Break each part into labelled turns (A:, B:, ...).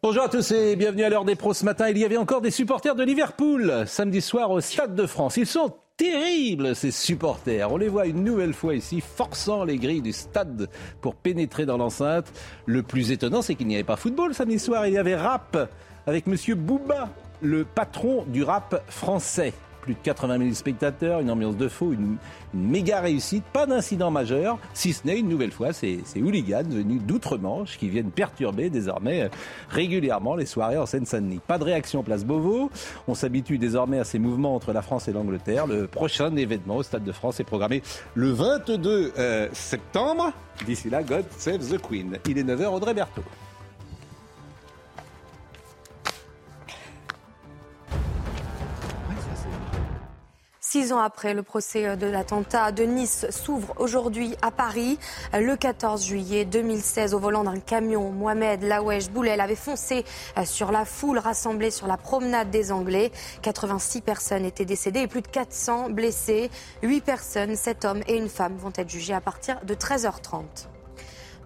A: Bonjour à tous et bienvenue à l'heure des pros ce matin. Il y avait encore des supporters de Liverpool samedi soir au Stade de France. Ils sont terribles ces supporters. On les voit une nouvelle fois ici forçant les grilles du stade pour pénétrer dans l'enceinte. Le plus étonnant c'est qu'il n'y avait pas football samedi soir, il y avait rap avec monsieur Booba, le patron du rap français plus de 80 000 spectateurs, une ambiance de faux, une, méga réussite, pas d'incident majeur, si ce n'est une nouvelle fois ces, ces hooligans venus d'outre-Manche qui viennent perturber désormais euh, régulièrement les soirées en Seine-Saint-Denis. Pas de réaction place Beauvau, on s'habitue désormais à ces mouvements entre la France et l'Angleterre. Le prochain événement au Stade de France est programmé le 22 euh, septembre. D'ici là, God save the Queen. Il est 9h, Audrey Berthaud.
B: Six ans après, le procès de l'attentat de Nice s'ouvre aujourd'hui à Paris. Le 14 juillet 2016, au volant d'un camion, Mohamed Lawesh Boulel avait foncé sur la foule rassemblée sur la promenade des Anglais. 86 personnes étaient décédées et plus de 400 blessées. Huit personnes, sept hommes et une femme vont être jugées à partir de 13h30.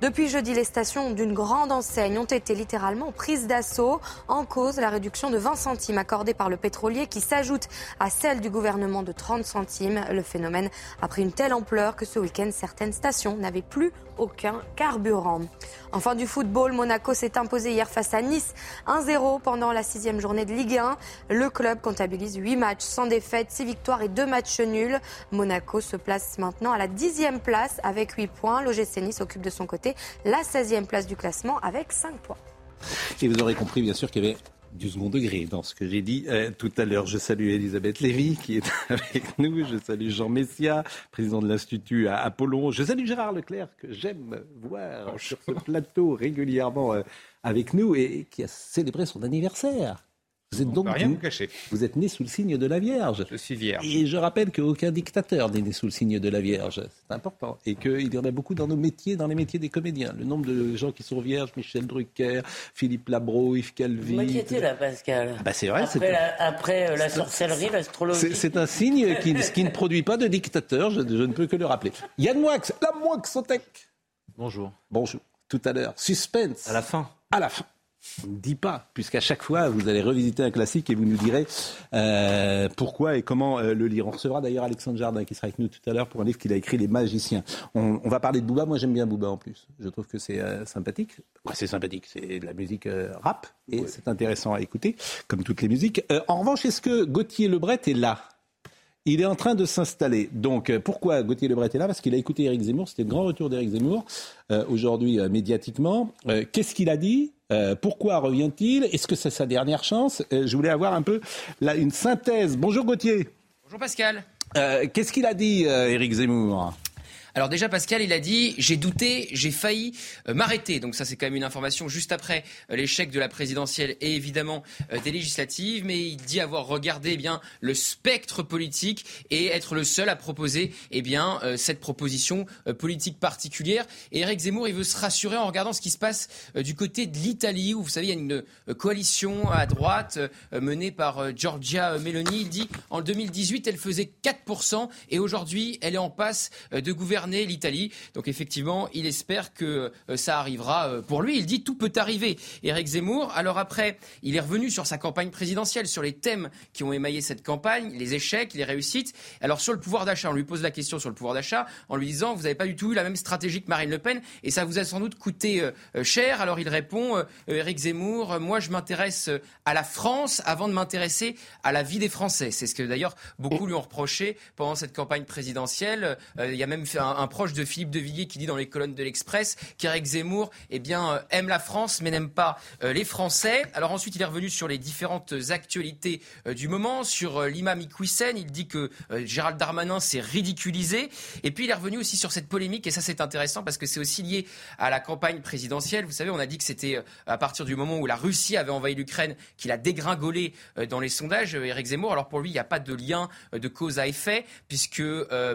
B: Depuis jeudi, les stations d'une grande enseigne ont été littéralement prises d'assaut. En cause, la réduction de 20 centimes accordée par le pétrolier qui s'ajoute à celle du gouvernement de 30 centimes. Le phénomène a pris une telle ampleur que ce week-end, certaines stations n'avaient plus aucun carburant. Enfin du football, Monaco s'est imposé hier face à Nice 1-0 pendant la sixième journée de Ligue 1. Le club comptabilise 8 matchs sans défaite, 6 victoires et 2 matchs nuls. Monaco se place maintenant à la dixième place avec 8 points. L'OGC Nice occupe de son côté la 16e place du classement avec 5 points.
A: Et vous aurez compris, bien sûr, qu'il y avait du second degré dans ce que j'ai dit euh, tout à l'heure. Je salue Elisabeth Lévy qui est avec nous. Je salue Jean Messia, président de l'Institut à Apollon. Je salue Gérard Leclerc que j'aime voir sur ce plateau régulièrement euh, avec nous et qui a célébré son anniversaire. Vous êtes donc
C: rien
A: vous,
C: vous cacher.
A: vous êtes né sous le signe de la Vierge.
C: Je suis vierge.
A: Et je rappelle qu'aucun dictateur n'est né sous le signe de la Vierge. C'est important. Et qu'il y en a beaucoup dans nos métiers, dans les métiers des comédiens. Le nombre de gens qui sont vierges, Michel Drucker, Philippe Labro, Yves Calvi.
D: Vous m'inquiétez là, Pascal.
A: Bah, c'est vrai,
D: Après, la, après euh, la sorcellerie, l'astrologie.
A: C'est, c'est un signe qui, qui ne produit pas de dictateur, je, je ne peux que le rappeler. Yann Moix, la Moix au tech.
E: Bonjour.
A: Bonjour. Tout à l'heure. Suspense.
E: À la fin.
A: À la fin. On ne dit pas, puisqu'à chaque fois, vous allez revisiter un classique et vous nous direz euh, pourquoi et comment euh, le lire. On recevra d'ailleurs Alexandre Jardin qui sera avec nous tout à l'heure pour un livre qu'il a écrit, Les Magiciens. On, on va parler de Booba. Moi, j'aime bien Booba en plus. Je trouve que c'est euh, sympathique. Ouais, c'est sympathique. C'est de la musique rap et c'est intéressant à écouter, comme toutes les musiques. En revanche, est-ce que Gauthier Lebret est là? Il est en train de s'installer. Donc, euh, pourquoi Gauthier Lebret est là? Parce qu'il a écouté Éric Zemmour. C'était le grand retour d'Éric Zemmour, euh, aujourd'hui euh, médiatiquement. Euh, Qu'est-ce qu'il a dit? Pourquoi revient-il? Est-ce que c'est sa dernière chance? Je voulais avoir un peu là, une synthèse. Bonjour Gauthier.
F: Bonjour Pascal.
A: Qu'est-ce qu'il a dit, Éric Zemmour?
F: Alors déjà Pascal, il a dit j'ai douté, j'ai failli euh, m'arrêter. Donc ça c'est quand même une information juste après euh, l'échec de la présidentielle et évidemment euh, des législatives, mais il dit avoir regardé eh bien le spectre politique et être le seul à proposer eh bien cette proposition politique particulière. Et Eric Zemmour, il veut se rassurer en regardant ce qui se passe du côté de l'Italie où vous savez il y a une coalition à droite menée par Giorgia Meloni. Il dit en 2018 elle faisait 4% et aujourd'hui elle est en passe de gouverner l'Italie. Donc effectivement, il espère que euh, ça arrivera euh, pour lui. Il dit tout peut arriver. Éric Zemmour. Alors après, il est revenu sur sa campagne présidentielle, sur les thèmes qui ont émaillé cette campagne, les échecs, les réussites. Alors sur le pouvoir d'achat, on lui pose la question sur le pouvoir d'achat en lui disant vous n'avez pas du tout eu la même stratégie que Marine Le Pen et ça vous a sans doute coûté euh, cher. Alors il répond Éric Zemmour, moi je m'intéresse à la France avant de m'intéresser à la vie des Français. C'est ce que d'ailleurs beaucoup lui ont reproché pendant cette campagne présidentielle. Il y a même fait un un, proche de Philippe de Villiers qui dit dans les colonnes de l'Express qu'Éric Zemmour eh bien, euh, aime la France mais n'aime pas euh, les Français. Alors ensuite, il est revenu sur les différentes actualités du moment, sur l'imam Iqwisen. Il dit que Gérald Darmanin s'est ridiculisé. Et puis il est revenu aussi sur cette polémique, et ça c'est intéressant parce que c'est aussi lié à la campagne présidentielle. Vous savez, on a dit que c'était à partir du moment où la Russie avait envahi l'Ukraine qu'il a dégringolé dans les sondages, Éric Zemmour. Alors pour lui, il n'y a pas de lien de cause à effet, puisque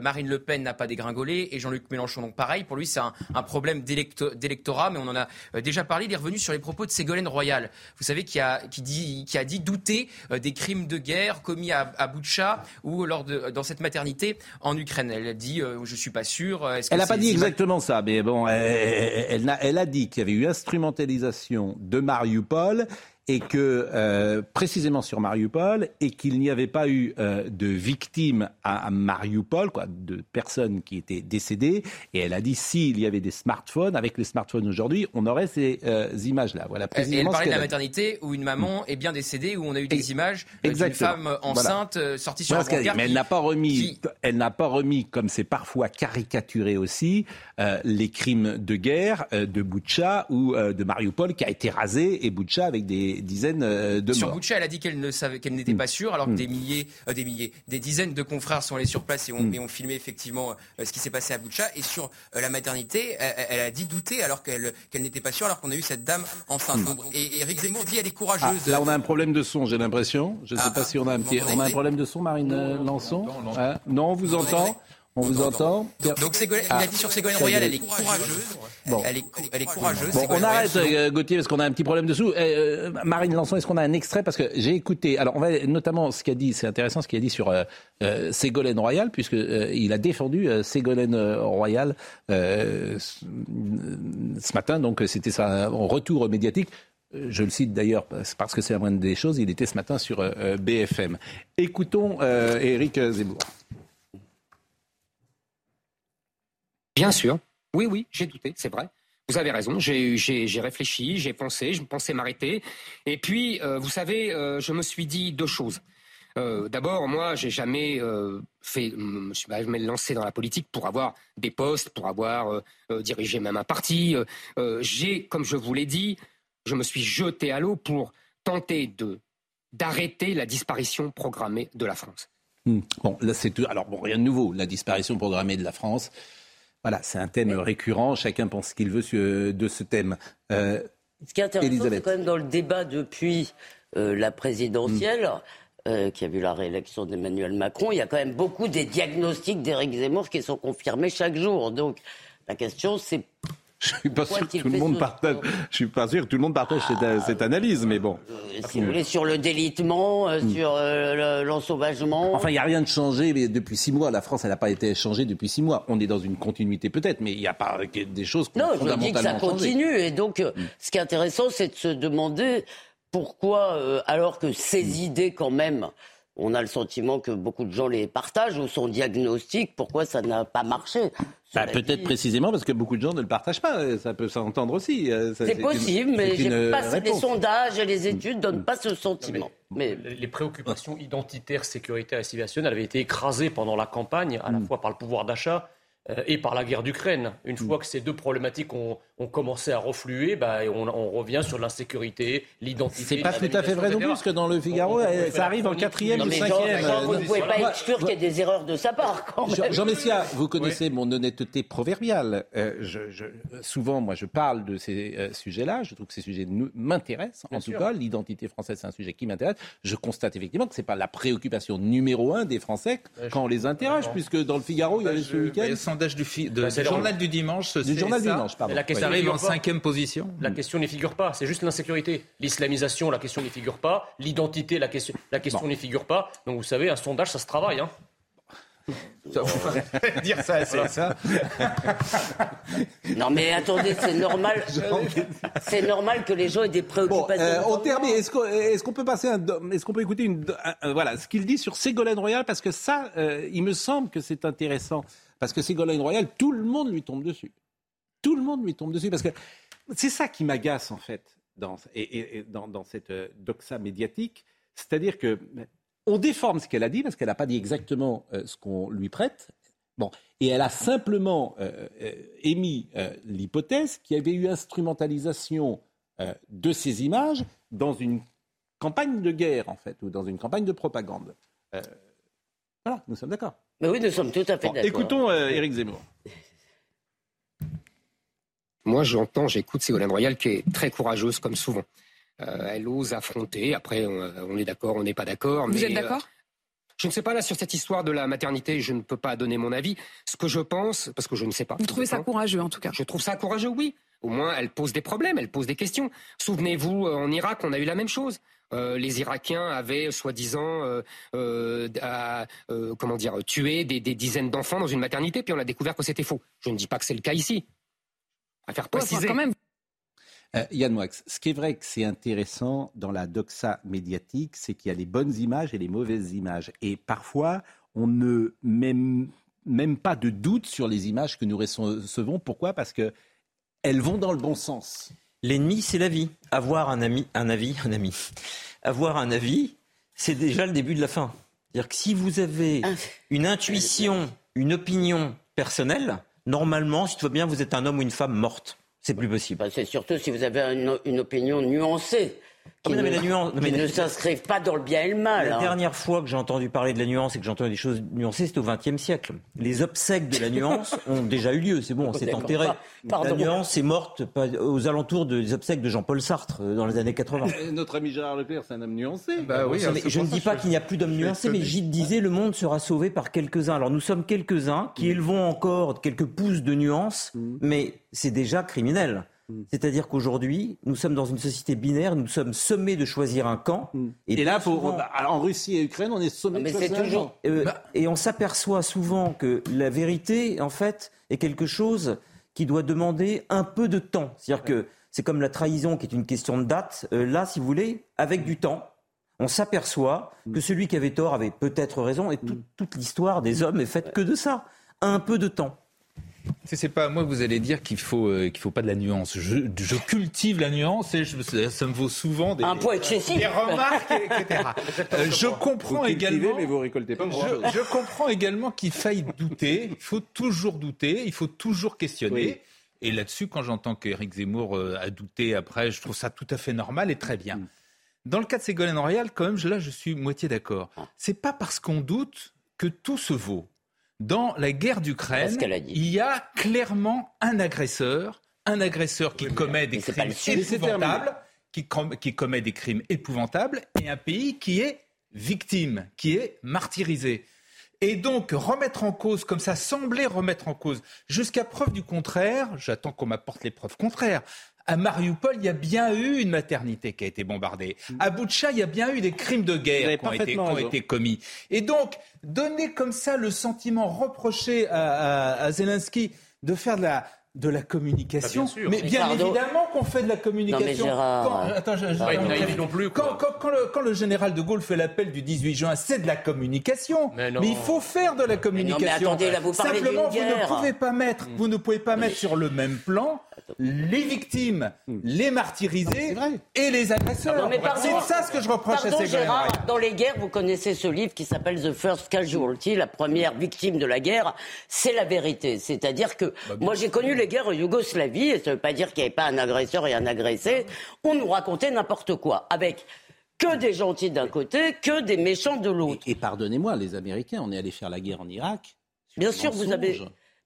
F: Marine Le Peine n'a pas dégringolé et Jean-Luc Mélenchon donc pareil. Pour lui, c'est un, problème d'électorat, mais on en a euh, déjà parlé. Il est revenu sur les propos de Ségolène Royal, vous savez, qui a, qui dit, qui a dit douter euh, des crimes de guerre commis à, à Boutcha ou lors de, dans cette maternité en Ukraine. Elle a dit, euh, je suis pas sûr.
A: elle n'a pas dit exactement ça, mais bon, elle, elle, elle a dit qu'il y avait eu instrumentalisation de Mariupol et que euh, précisément sur Mariupol et qu'il n'y avait pas eu euh, de victimes à, Mariupol, quoi, de personnes qui étaient décédées. Et elle a dit s'il y avait des smartphones, avec les smartphones aujourd'hui, on aurait ces euh, images-là. Voilà.
F: Et elle parlait de la maternité où une maman est bien décédée, où on a eu des images d'une femme enceinte sortie sur
A: voilà un
F: Mais
A: elle n'a pas remis, elle n'a pas remis, comme c'est parfois caricaturé aussi, les crimes de guerre de Boutcha ou de Mariupol qui a été rasé et Boutcha avec des dizaines euh, de morts.
F: Sur Boucha, elle a dit qu'elle ne savait, qu'elle n'était mm. pas sûre, alors que mm. des milliers, euh, des milliers, des dizaines de confrères sont allés sur place et ont, mm. filmé effectivement euh, ce qui s'est passé à Boucha. Et sur la maternité, elle, a dit douter alors qu'elle qu'elle n'était pas sûre, alors qu'on a eu cette dame enceinte. Et Eric Zemmour dit elle est courageuse.
A: Ah, là, on a un problème de son, j'ai l'impression. Je ne sais ah, pas si on a un petit, on a un problème de son, Marine Lançon. Hein? Non, on vous entend? On vous entend
F: Donc, Ségolène, il a dit sur Ségolène Royal, elle est courageuse. Bon. Elle, est, elle est courageuse.
A: Bon, on arrête, euh, Gauthier, parce qu'on a un petit problème dessous. Euh, Marine Lançon, est-ce qu'on a un extrait? Parce que j'ai écouté. Alors, on va notamment ce qu'a dit. C'est intéressant ce qu'il a dit sur euh, euh Ségolène Royal, puisque il a défendu Ségolène Royal ce matin. Donc, c'était sa retour médiatique. Je le cite d'ailleurs parce que c'est la moindre des choses. Il était ce matin sur BFM. Écoutons Éric Zemmour.
C: Bien sûr. Oui, oui, j'ai douté, c'est vrai. Vous avez raison, j'ai réfléchi, j'ai pensé, je pensais m'arrêter. Et puis, euh, vous savez, euh, je me suis dit deux choses. Euh, d'abord, moi, j'ai jamais fait, me suis jamais lancé dans la politique pour avoir des postes, pour avoir dirigé même un parti. j'ai, comme je vous l'ai dit, je me suis jeté à l'eau pour tenter d'arrêter la disparition programmée de la France.
A: Hmm. Bon, alors rien de nouveau, la disparition programmée de la France. Voilà, c'est un thème récurrent. Chacun pense ce qu'il veut de ce thème.
D: Euh, ce qui est intéressant, c'est quand même dans le débat depuis euh, la présidentielle, euh, qui a vu la réélection d'Emmanuel Macron, il y a quand même beaucoup des diagnostics d'Éric Zemmour qui sont confirmés chaque jour. Donc la question, c'est
A: je suis pas sûr que tout le monde partage. Je suis pas sûr que tout le monde partage cette, analyse, mais bon.
D: Euh, si vous voulez, sur le délitement, euh, hmm. sur euh, l'ensauvagement.
A: enfin, il n'y a rien de changé mais depuis six mois. La France, elle n'a pas été changée depuis six mois. On est dans une continuité peut-être, mais il n'y a pas des choses.
D: Non, je dis que ça continue. Et donc, hmm. ce qui est intéressant, c'est de se demander pourquoi, alors que ces hmm. idées, quand même, on a le sentiment que beaucoup de gens les partagent ou sont diagnostiques, pourquoi ça n'a pas marché?
A: Bah, Peut-être précisément parce que beaucoup de gens ne le partagent pas, ça peut s'entendre aussi.
D: Euh, c'est possible, mais les sondages et les études ne donnent pas ce sentiment.
E: Mais, Les préoccupations identitaires, sécuritaires et civilisationnelles avaient été écrasées pendant la campagne, à la mm. fois par le pouvoir d'achat euh, et par la guerre d'Ukraine. Une mm. fois que ces deux problématiques ont, commencé à refluer, bah, on, revient sur l'insécurité, l'identité.
A: C'est pas tout à fait vrai non plus, parce que dans le Figaro, euh, ça arrive en quatrième ou cinquième.
D: vous ne pouvez pas exclure qu'il y ait des erreurs de sa part.
A: Jean Messia, vous connaissez mon honnêteté proverbiale. Euh, je, souvent, moi, je parle de ces sujets-là. Je trouve que ces sujets m'intéressent. En tout cas, l'identité française, c'est un sujet qui m'intéresse. Je constate effectivement que c'est pas la préoccupation numéro un des Français quand on les interroge, puisque dans le Figaro, il y avait ce week-end
G: du, bah, journal du dimanche.
A: Du journal du dimanche, pardon.
G: La question arrive en cinquième position.
E: La question n'y figure pas. C'est juste l'insécurité. L'islamisation, la question n'y figure pas. L'identité, la question, la question n'y figure pas. Donc vous savez, un sondage, ça se travaille. Hein.
G: Ça vous dire ça, c'est ça.
D: non mais attendez, c'est normal. c'est normal que les gens aient des préoccupations.
A: Bon, euh, on termine. Est-ce qu'on peut passer un, est-ce qu'on peut écouter une, voilà ce qu'il dit sur Ségolène Royal? Parce que ça, euh, il me semble que c'est intéressant. Parce que Ségolène Royal, tout le monde lui tombe dessus. Tout le monde lui tombe dessus. Parce que c'est ça qui m'agace, en fait, dans, et, dans, cette euh, doxa médiatique. C'est-à-dire que on déforme ce qu'elle a dit, parce qu'elle n'a pas dit exactement euh, ce qu'on lui prête. Bon, et elle a simplement euh, émis l'hypothèse qu'il y avait eu instrumentalisation de ces images dans une campagne de guerre, en fait, ou dans une campagne de propagande. voilà, nous sommes d'accord.
D: Mais oui, nous sommes tout à fait d'accord.
A: Écoutons Éric Zemmour.
C: Moi, j'entends, j'écoute Ségolène Royal qui est très courageuse, comme souvent. elle ose affronter. Après, on, est d'accord, on n'est pas d'accord.
H: Vous êtes d'accord?
C: je ne sais pas là sur cette histoire de la maternité, je ne peux pas donner mon avis. Ce que je pense, parce que je ne sais pas.
H: Vous trouvez ça courageux en tout cas?
C: Je trouve ça courageux, oui. Au moins, elle pose des problèmes, elle pose des questions. Souvenez-vous, euh, en Irak, on a eu la même chose. Euh, les Irakiens avaient soi-disant euh, comment dire tué des, dizaines d'enfants dans une maternité, puis on a découvert que c'était faux. Je ne dis pas que c'est le cas ici. À faire préciser.
H: quand même.
A: Euh, Yann Moix, ce qui est vrai que c'est intéressant dans la doxa médiatique, c'est qu'il y a les bonnes images et les mauvaises images. Et parfois, on ne met même pas de doute sur les images que nous recevons. Pourquoi? Parce qu'elles vont dans le bon sens.
I: L'ennemi, c'est la vie. Avoir un ami, un avis, un ami. Avoir un avis, c'est déjà le début de la fin. C'est-à-dire que si vous avez une intuition, une opinion personnelle, normalement, si tout va bien, vous êtes un homme ou une femme morte. C'est plus possible.
D: Bah, c'est surtout si vous avez une opinion nuancée qui, ne, ne s'inscrivent pas dans le bien et le mal.
I: La
D: hein.
I: dernière fois que j'ai entendu parler de la nuance et que j'ai entendu des choses nuancées, c'était au XXe siècle. Les obsèques de la nuance ont déjà eu lieu, c'est bon, c'est enterré. La nuance est morte aux alentours des obsèques de Jean-Paul Sartre euh, dans les années 80.
A: Notre ami Gérard Leclerc, c'est un homme nuancé.
I: Bah oui, je ne dis pas qu'il n'y a plus d'hommes nuancés, mais Gilles disait le monde sera sauvé par quelques-uns. Alors nous sommes quelques-uns qui élevons encore quelques pousses de nuance, mm. mais c'est déjà criminel. Mm. C'est-à-dire qu'aujourd'hui, nous sommes dans une société binaire, nous sommes sommés de choisir un camp.
A: Mm. Et, là, bah, en Russie et Ukraine, on est sommés de choisir un camp.
I: Euh, bah. Et on s'aperçoit souvent que la vérité, en fait, est quelque chose qui doit demander un peu de temps. C'est-à-dire que c'est comme la trahison qui est une question de date. Euh, là, si vous voulez, avec du temps, on s'aperçoit mm. que celui qui avait tort avait peut-être raison. Et toute l'histoire des hommes est faite que de ça. Un peu de temps.
G: C'est pas à moi que vous allez dire qu'il faut euh, qu'il faut pas de la nuance. Je, cultive la nuance et je, ça me vaut souvent des,
D: un excessif.
G: des remarques, etc. Euh, je comprends également.
A: Mais vous récoltez pas
G: je, je, comprends également qu'il faille douter. Il faut toujours douter. Il faut toujours questionner. Et là-dessus, quand j'entends qu'Éric Zemmour euh, a douté après, je trouve ça tout à fait normal et très bien. Mm. Dans le cas de Ségolène Royal, quand même, là, je suis moitié d'accord. Ah. C'est pas parce qu'on doute que tout se vaut dans la guerre d'Ukraine, il y a clairement un agresseur, un agresseur qui commet des crimes épouvantables, qui, qui commet des crimes épouvantables, et un pays qui est victime, qui est martyrisé. Et donc remettre en cause, comme ça semblait remettre en cause, jusqu'à preuve du contraire, j'attends qu'on m'apporte les preuves contraires, à Mariupol, il y a bien eu une maternité qui a été bombardée. Mm. À Boutcha, il y a bien eu des crimes de guerre qui ont, été, commis. Et donc, donner comme ça le sentiment reproché à Zelensky de faire de la, de la communication. Bah, bien mais bien évidemment qu'on fait de la communication.
D: quand,
G: attends, je, non plus, quand, quand, le, général de Gaulle fait l'appel du 18 juin, c'est de la communication. Mais, il faut faire de la communication.
D: attendez, là, vous
G: Simplement,
D: vous
G: ne pouvez pas mettre, vous ne pouvez pas mettre sur le même plan les victimes, les martyrisés et les agresseurs. C'est ça ce que je reproche à ces
D: Gérard, Dans les guerres, vous connaissez ce livre qui s'appelle The First Casualty, la première victime de la guerre. C'est la vérité. C'est-à-dire que bah, moi j'ai connu les guerres en Yougoslavie, et ça ne veut pas dire qu'il n'y avait pas un agresseur et un agressé. On nous racontait n'importe quoi. Avec que des gentils d'un côté, que des méchants de l'autre.
A: Et, pardonnez-moi, les Américains, on est allé faire la guerre en Irak.
D: Bien sûr, vous avez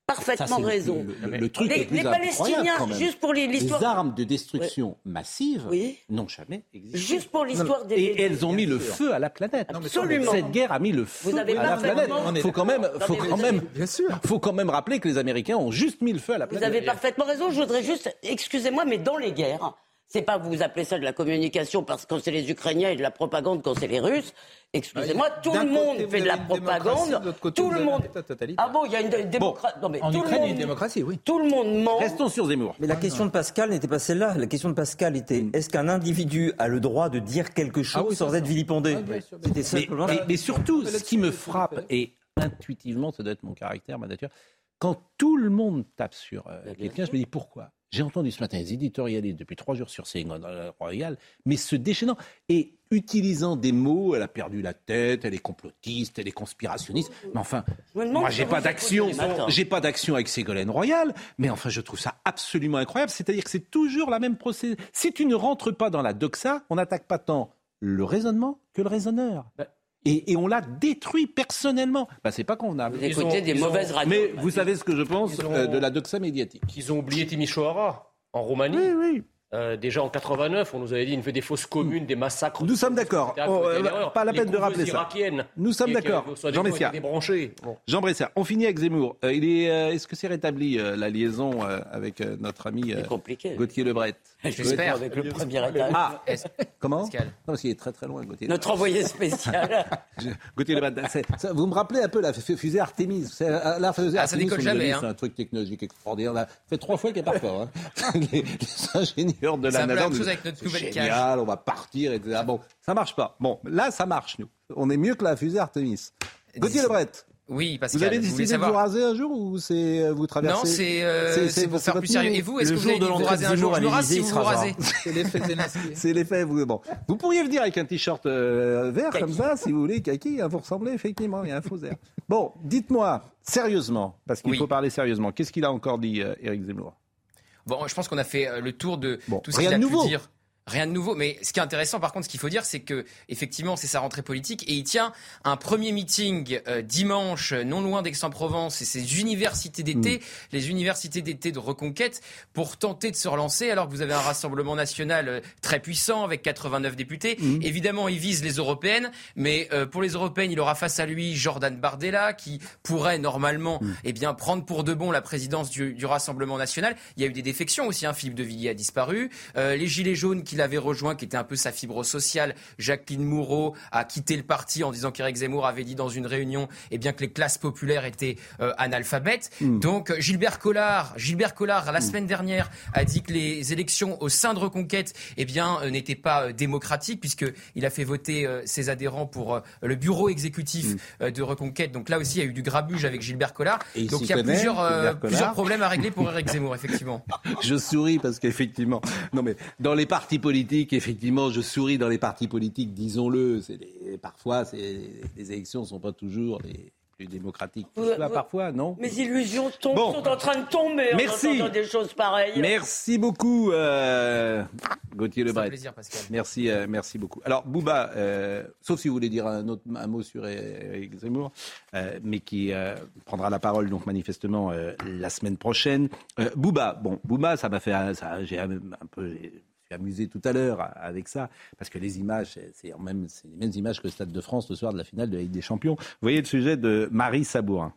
D: parfaitement raison.
A: Le, truc les, plus Palestiniens,
D: juste pour l'histoire.
A: Les armes de destruction massive n'ont jamais existé.
D: Juste pour l'histoire des.
A: Et elles ont mis le feu à la planète.
D: Absolument.
A: Cette guerre a mis le feu à la planète. Il faut quand même, faut quand même, bien sûr. faut quand même rappeler que les Américains ont juste mis le feu à la planète.
D: Vous avez parfaitement raison. Je voudrais juste, excusez-moi, mais dans les guerres, c'est pas vous appelez ça de la communication parce que quand c'est les Ukrainiens et de la propagande quand c'est les Russes. Excusez-moi, bah, tout le monde fait de la propagande. tout le monde. Ah bon, il y a une démocratie.
G: non mais en tout Ukraine, le monde... il y a une démocratie, oui.
D: Tout le monde ment.
A: Restons sur Zemmour.
I: Mais la question de Pascal n'était pas celle-là. La question de Pascal était est-ce qu'un individu a le droit de dire quelque ah chose sans être vilipendé
A: C'était Mais, mais, surtout, ce qui me frappe et intuitivement, ça doit être mon caractère, ma nature quand tout le monde tape sur euh, quelqu'un, je me dis pourquoi? J'ai entendu ce matin les éditorialistes depuis trois jours sur Ségolène Royal, mais se déchaînant et utilisant des mots, elle a perdu la tête, elle est complotiste, elle est conspirationniste. Mais enfin, moi j'ai pas d'action, j'ai pas d'action avec Ségolène Royal, mais enfin je trouve ça absolument incroyable. C'est-à-dire que c'est toujours la même procédure. Si tu ne rentres pas dans la doxa, on n'attaque pas tant le raisonnement que le raisonneur. Bah, et, on l'a détruit personnellement. Bah, c'est pas convenable.
D: Vous écoutez des mauvaises radios.
A: Mais vous savez ce que je pense euh, de la doxa médiatique.
E: Ils ont oublié Timișoara en Roumanie.
A: Oui, oui.
E: Euh, déjà en 89, on nous avait dit qu'il fait des fausses communes, des massacres.
A: Nous sommes d'accord. Oh, euh, pas la peine de rappeler ça. Nous sommes d'accord. Jean Messia. Jean Bressia. On finit avec Zemmour. Euh, il est, est-ce que c'est rétabli la liaison avec notre ami Gauthier Lebret?
D: J'espère. Avec le premier étage.
A: Ah, comment? Non, parce qu'il est très très loin, Gauthier.
D: Notre envoyé spécial.
A: Gauthier Lebret. Vous me rappelez un peu la fusée Artemis.
F: La fusée ah, Artemis,
A: hein. C'est un truc technologique extraordinaire. Ça fait trois fois qu'elle est pas fort. Hein. Les ingénieurs de la
F: navette. chose avec notre nouvelle
A: génial, on va partir, etc. Bon, ça marche pas. Bon, là, ça marche, nous. On est mieux que la fusée Artemis. Gauthier Lebret.
F: Oui, parce
A: Vous avez décidé de vous raser un jour ou c'est euh, vous traversez
F: Non, c'est euh, c'est pour faire plus sérieux. Et vous, est-ce que vous allez vous raser un jour Je me rase si vous vous rasez.
A: C'est l'effet C'est l'effet. Vous bon, vous pourriez venir avec un t-shirt euh, vert comme ça, si vous voulez, kaki. Hein, vous ressemblez effectivement. Il y a un faux air. Bon, dites-moi sérieusement, parce qu'il faut parler sérieusement. Qu'est-ce qu'il a encore dit, Éric Zemmour?
F: Bon, je pense qu'on a fait euh, le tour de tout ce qu'il a pu dire. Rien de nouveau. Mais ce qui est intéressant, par contre, ce qu'il faut dire, c'est que effectivement, c'est sa rentrée politique et il tient un premier meeting euh, dimanche, non loin d'Aix-en-Provence, et ses universités d'été, mm. les universités d'été de Reconquête, pour tenter de se relancer. Alors que vous avez un rassemblement national euh, très puissant avec 89 députés. Mm. Évidemment, il vise les européennes, mais euh, pour les européennes, il aura face à lui Jordan Bardella, qui pourrait normalement, mm. eh bien, prendre pour de bon la présidence du, du, Rassemblement national. Il y a eu des défections aussi. Hein. Philippe de Villiers a disparu. les gilets jaunes qu'il avait rejoint, qui était un peu sa fibre sociale. Jacqueline Moureau a quitté le parti en disant qu'Éric Zemmour avait dit dans une réunion eh bien, que les classes populaires étaient euh, analphabètes. Hmm. Donc Gilbert Collard, Gilbert Collard, la hmm. semaine dernière, a dit que les élections au sein de Reconquête eh bien, euh, n'étaient pas euh, démocratiques, puisqu'il a fait voter ses adhérents pour le bureau exécutif hmm. de Reconquête. Donc là aussi, il y a eu du grabuge avec Gilbert Collard. Donc il y a plusieurs, plusieurs problèmes à régler pour Éric Zemmour, effectivement.
A: Je souris parce qu'effectivement, non mais dans les partis politique, effectivement, je souris dans les partis politiques, disons-le. Parfois, les élections ne sont pas toujours les plus démocratiques. parfois, non
D: Mes illusions tombent, sont en train de tomber
A: Merci.
D: en des choses pareilles.
A: Merci beaucoup, euh, Gauthier Lebret.
F: plaisir, Pascal.
A: Merci, euh, merci beaucoup. Alors, Bouba, euh, sauf si vous voulez dire un, autre, un mot sur Eric Zemmour, mais qui prendra la parole, donc, manifestement, la semaine prochaine. Bouba, bon, Bouba, ça m'a fait, j'ai un peu amusé tout à l'heure avec ça, parce que les images, c'est les mêmes images que le Stade de France le soir de la finale de la Ligue des Champions. Vous voyez le sujet de Marie Sabourin.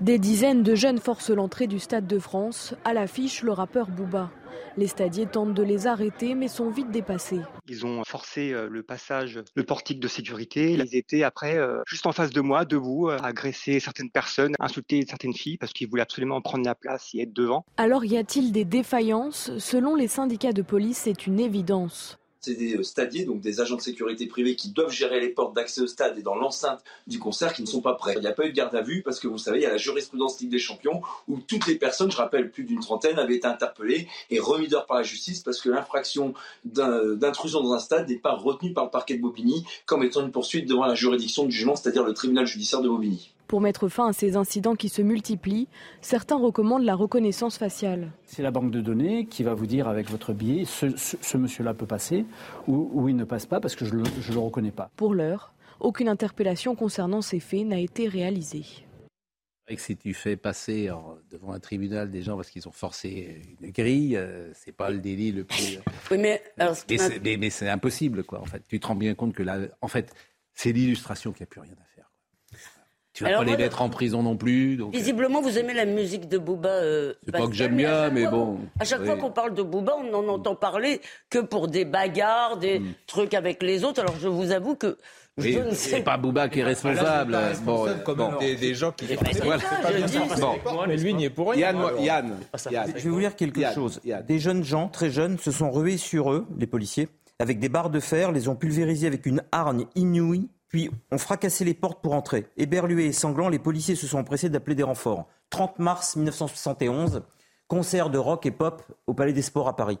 H: Des dizaines de jeunes forcent l'entrée du Stade de France. À l'affiche, le rappeur Booba. Les stadiers tentent de les arrêter, mais sont vite dépassés.
J: Ils ont forcé euh, le passage, le portique de sécurité. Ils étaient après euh, juste en face de moi, debout, à euh, agresser certaines personnes, insulter certaines filles parce qu'ils voulaient absolument prendre la place et être devant.
H: Alors y a-t-il des défaillances? Selon les syndicats de police, c'est une évidence
K: c'est des stadiers, donc des agents de sécurité privés qui doivent gérer les portes d'accès au stade et dans l'enceinte du concert qui ne sont pas prêts. Il n'y a pas eu de garde à vue parce que vous savez, il y a la jurisprudence Ligue des Champions où toutes les personnes, je rappelle plus d'une trentaine, avaient été interpellées et remises d'heure par la justice parce que l'infraction d'intrusion dans un stade n'est pas retenue par le parquet de Bobigny comme étant une poursuite devant la juridiction du jugement, c'est-à-dire le tribunal judiciaire de Bobigny.
H: Pour mettre fin à ces incidents qui se multiplient, certains recommandent la reconnaissance faciale.
L: C'est la banque de données qui va vous dire avec votre billet, ce, monsieur-là peut passer ou, il ne passe pas parce que je ne le, reconnais pas.
H: Pour l'heure, aucune interpellation concernant ces faits n'a été réalisée.
A: Si tu fais passer devant un tribunal des gens parce qu'ils ont forcé une grille, euh, c'est pas le délit le plus.
D: Oui, mais,
A: mais c'est impossible, quoi. En fait, tu te rends bien compte que là, en fait, c'est l'illustration qui a plus rien à faire. Tu vas pas les mettre en prison non plus.
D: Donc... Visiblement, vous aimez la musique de Booba. Euh,
A: c'est pas que j'aime bien, mais bon.
D: à chaque fois qu'on parle de Booba, on n'en entend parler que pour des bagarres, des hmm. trucs avec les autres. Alors je vous avoue que.
A: Oui, c'est pas Booba qui est responsable.
G: bon, comme Des, gens qui.
A: Mais lui n'y est pour rien. Yann,
I: Yann, je vais vous dire quelque chose. Des jeunes gens, très jeunes, se sont rués sur eux, les policiers, avec des barres de fer, les ont pulvérisés avec une hargne inouïe Puis on fracassait les portes pour entrer. Éberlués et sanglants, les policiers se sont empressés d'appeler des renforts. 30 mars 1971, concert de rock et pop au Palais des Sports à Paris.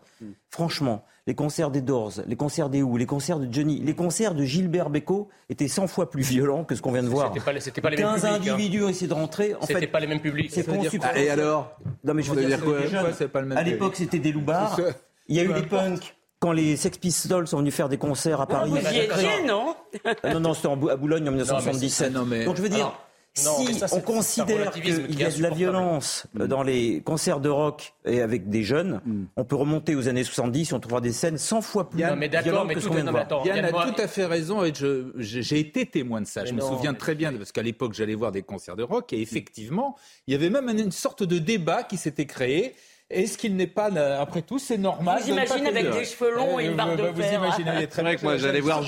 I: Franchement, les concerts des Doors, les concerts des Who, les concerts de Johnny, les concerts de Gilbert Bécaud étaient 100 fois plus violents que ce qu'on vient de voir.
E: C'était pas, pas les 15
I: mêmes publics, hein. individus ont essayé de rentrer.
E: En c'était pas les mêmes publics.
I: C'est conçu
A: Et alors?
I: Non mais je veux dire, quoi, pas le même à l'époque c'était des loupards. Il y a eu des punks quand les Sex Pistols sont venus faire des concerts à Paris.
D: Vous y étiez, non
I: Non, non, c'était à Boulogne en 1977. Donc je veux dire, si on considère qu'il y a de la violence mm. dans les concerts de rock et avec des jeunes, mm. on peut remonter aux années 70 et on trouvera des scènes 100 fois plus
E: Yann, mais violentes que ce qu'on vient de voir.
G: Yann a tout à fait raison et j'ai été témoin de ça. je me souviens très bien parce qu'à l'époque j'allais voir des concerts de rock et effectivement il y avait même une sorte de débat qui s'était créé. Est-ce qu'il n'est pas, euh, après tout, c'est normal
D: Vous imaginez avec des cheveux longs et une barre de fer. Vous
A: imaginez très bien. moi, j'allais voir,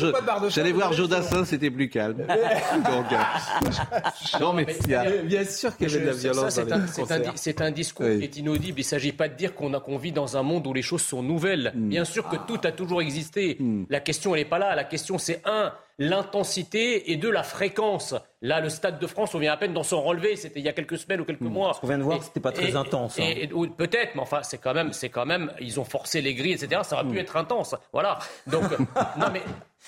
A: j'allais voir Jodassin, c'était plus calme. Donc,
G: euh, non, mais bien sûr qu'il y avait de la violence
E: C'est un, discours qui est inaudible. Il ne s'agit pas de dire qu'on vit dans un monde où les choses sont nouvelles. Hmm. Bien sûr que tout a toujours existé. Hmm. La question, elle n'est pas là. La question, c'est un, l'intensité et de la fréquence. Là, le Stade de France, on vient à peine d'en s'en relever. C'était il y a quelques semaines ou quelques hmm. mois.
I: Ce qu'on vient de voir, c'était pas très intense.
E: Hein. Peut-être, mais enfin, c'est quand même, c'est quand même, ils ont forcé les grilles, etc. Ça aurait pu hmm. être intense. Voilà. Donc, non mais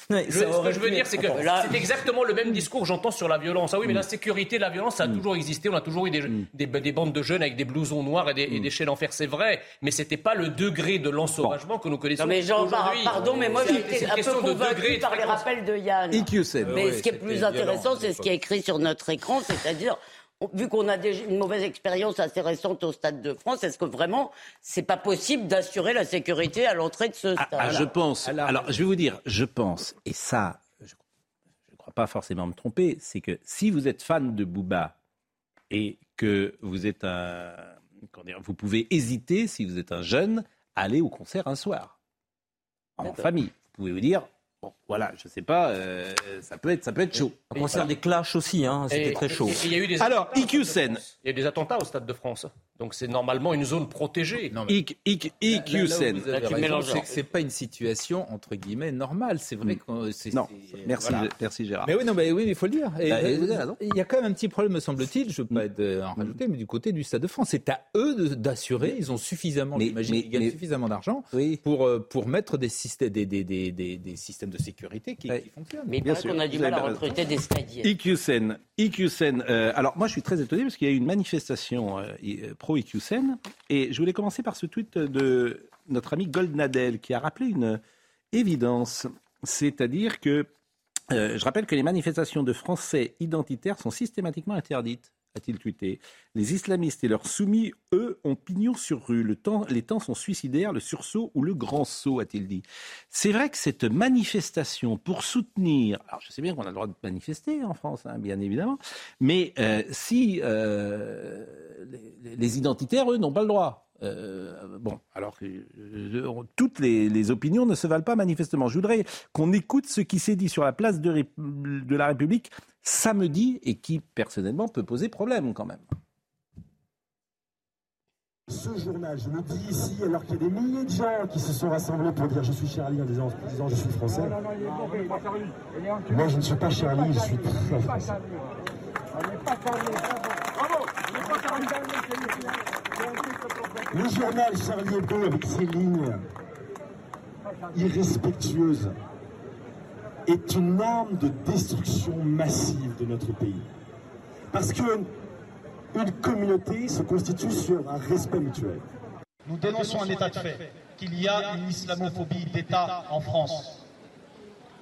E: ce que je veux dire, c'est que c'est exactement le même discours que j'entends sur la violence. Ah oui, mais la sécurité, la violence, ça a mm. toujours existé. On a toujours eu des, mm. des, bandes de jeunes avec des blousons noirs et des, et mm. des chaînes en fer, c'est vrai. Mais c'était pas le degré de l'ensauvagement que nous connaissons
D: non, mais Jean, pardon, mais moi j'étais un peu convaincu par les rappels de Yann. Mais ce qui est plus intéressant, c'est ce qui est écrit sur notre écran, c'est-à-dire vu qu'on a déjà une mauvaise expérience assez récente au Stade de France, est-ce que vraiment c'est pas possible d'assurer la sécurité à l'entrée de ce ah, stade
A: ah, Je pense. Alors, je vais vous dire, je pense, et ça, je ne crois pas forcément me tromper, c'est que si vous êtes fan de Booba et que vous êtes un, vous pouvez hésiter si vous êtes un jeune à aller au concert un soir en famille. Vous pouvez vous dire, Bon, voilà, je sais pas, euh, ça peut être, ça peut être chaud.
I: On concerne des clashs aussi, hein, c'était très chaud.
E: il y a eu des
A: Alors, IQSEN.
E: Il y a eu des attentats au Stade de France. Donc c'est normalement une zone protégée.
A: Non, mais... IQSEN.
G: C'est pas une situation entre guillemets normale. C'est vrai
A: que c'est. Non, merci, merci Gérard.
G: Mais oui, non, mais oui, il faut le dire. Et, bah, il y a quand même un petit problème, me semble-t-il. Je ne veux pas être, euh, en rajouter, mais du côté du Stade de France, c'est à eux d'assurer. Ils ont suffisamment, j'imagine, ils gagnent suffisamment d'argent pour euh, pour mettre des systèmes, des, des, des, des systèmes de sécurité qui, qui fonctionnent.
D: Mais bien sûr, on a du mal à recruter des stadiers.
A: IQSEN, IQSEN. Euh, alors moi, je suis très étonné parce qu'il y a eu une manifestation pro et je voulais commencer par ce tweet de notre ami Goldnadel qui a rappelé une évidence, c'est-à-dire que euh, je rappelle que les manifestations de Français identitaires sont systématiquement interdites a-t-il tweeté. Les islamistes et leurs soumis, eux, ont pignon sur rue. Les temps sont suicidaires, le sursaut ou le grand saut, a-t-il dit. C'est vrai que cette manifestation pour soutenir, alors je sais bien qu'on a le droit de manifester en France, hein, bien évidemment, mais euh, si euh, les, identitaires, eux, n'ont pas le droit. Euh, bon, alors toutes les, opinions ne se valent pas manifestement. Je voudrais qu'on écoute ce qui s'est dit sur la place de, de la République samedi et qui, personnellement, peut poser problème quand même.
M: Ce journal, je le dis ici, alors qu'il y a des milliers de gens qui se sont rassemblés pour dire je suis Charlie en disant, je suis français. Moi, je ne suis pas Charlie, je suis très français. Le journal Charlie Hebdo, avec ses lignes irrespectueuses, est une arme de destruction massive de notre pays. Parce qu'une une communauté se constitue sur un respect mutuel. Nous dénonçons un état de fait, qu'il y a une islamophobie d'État en France.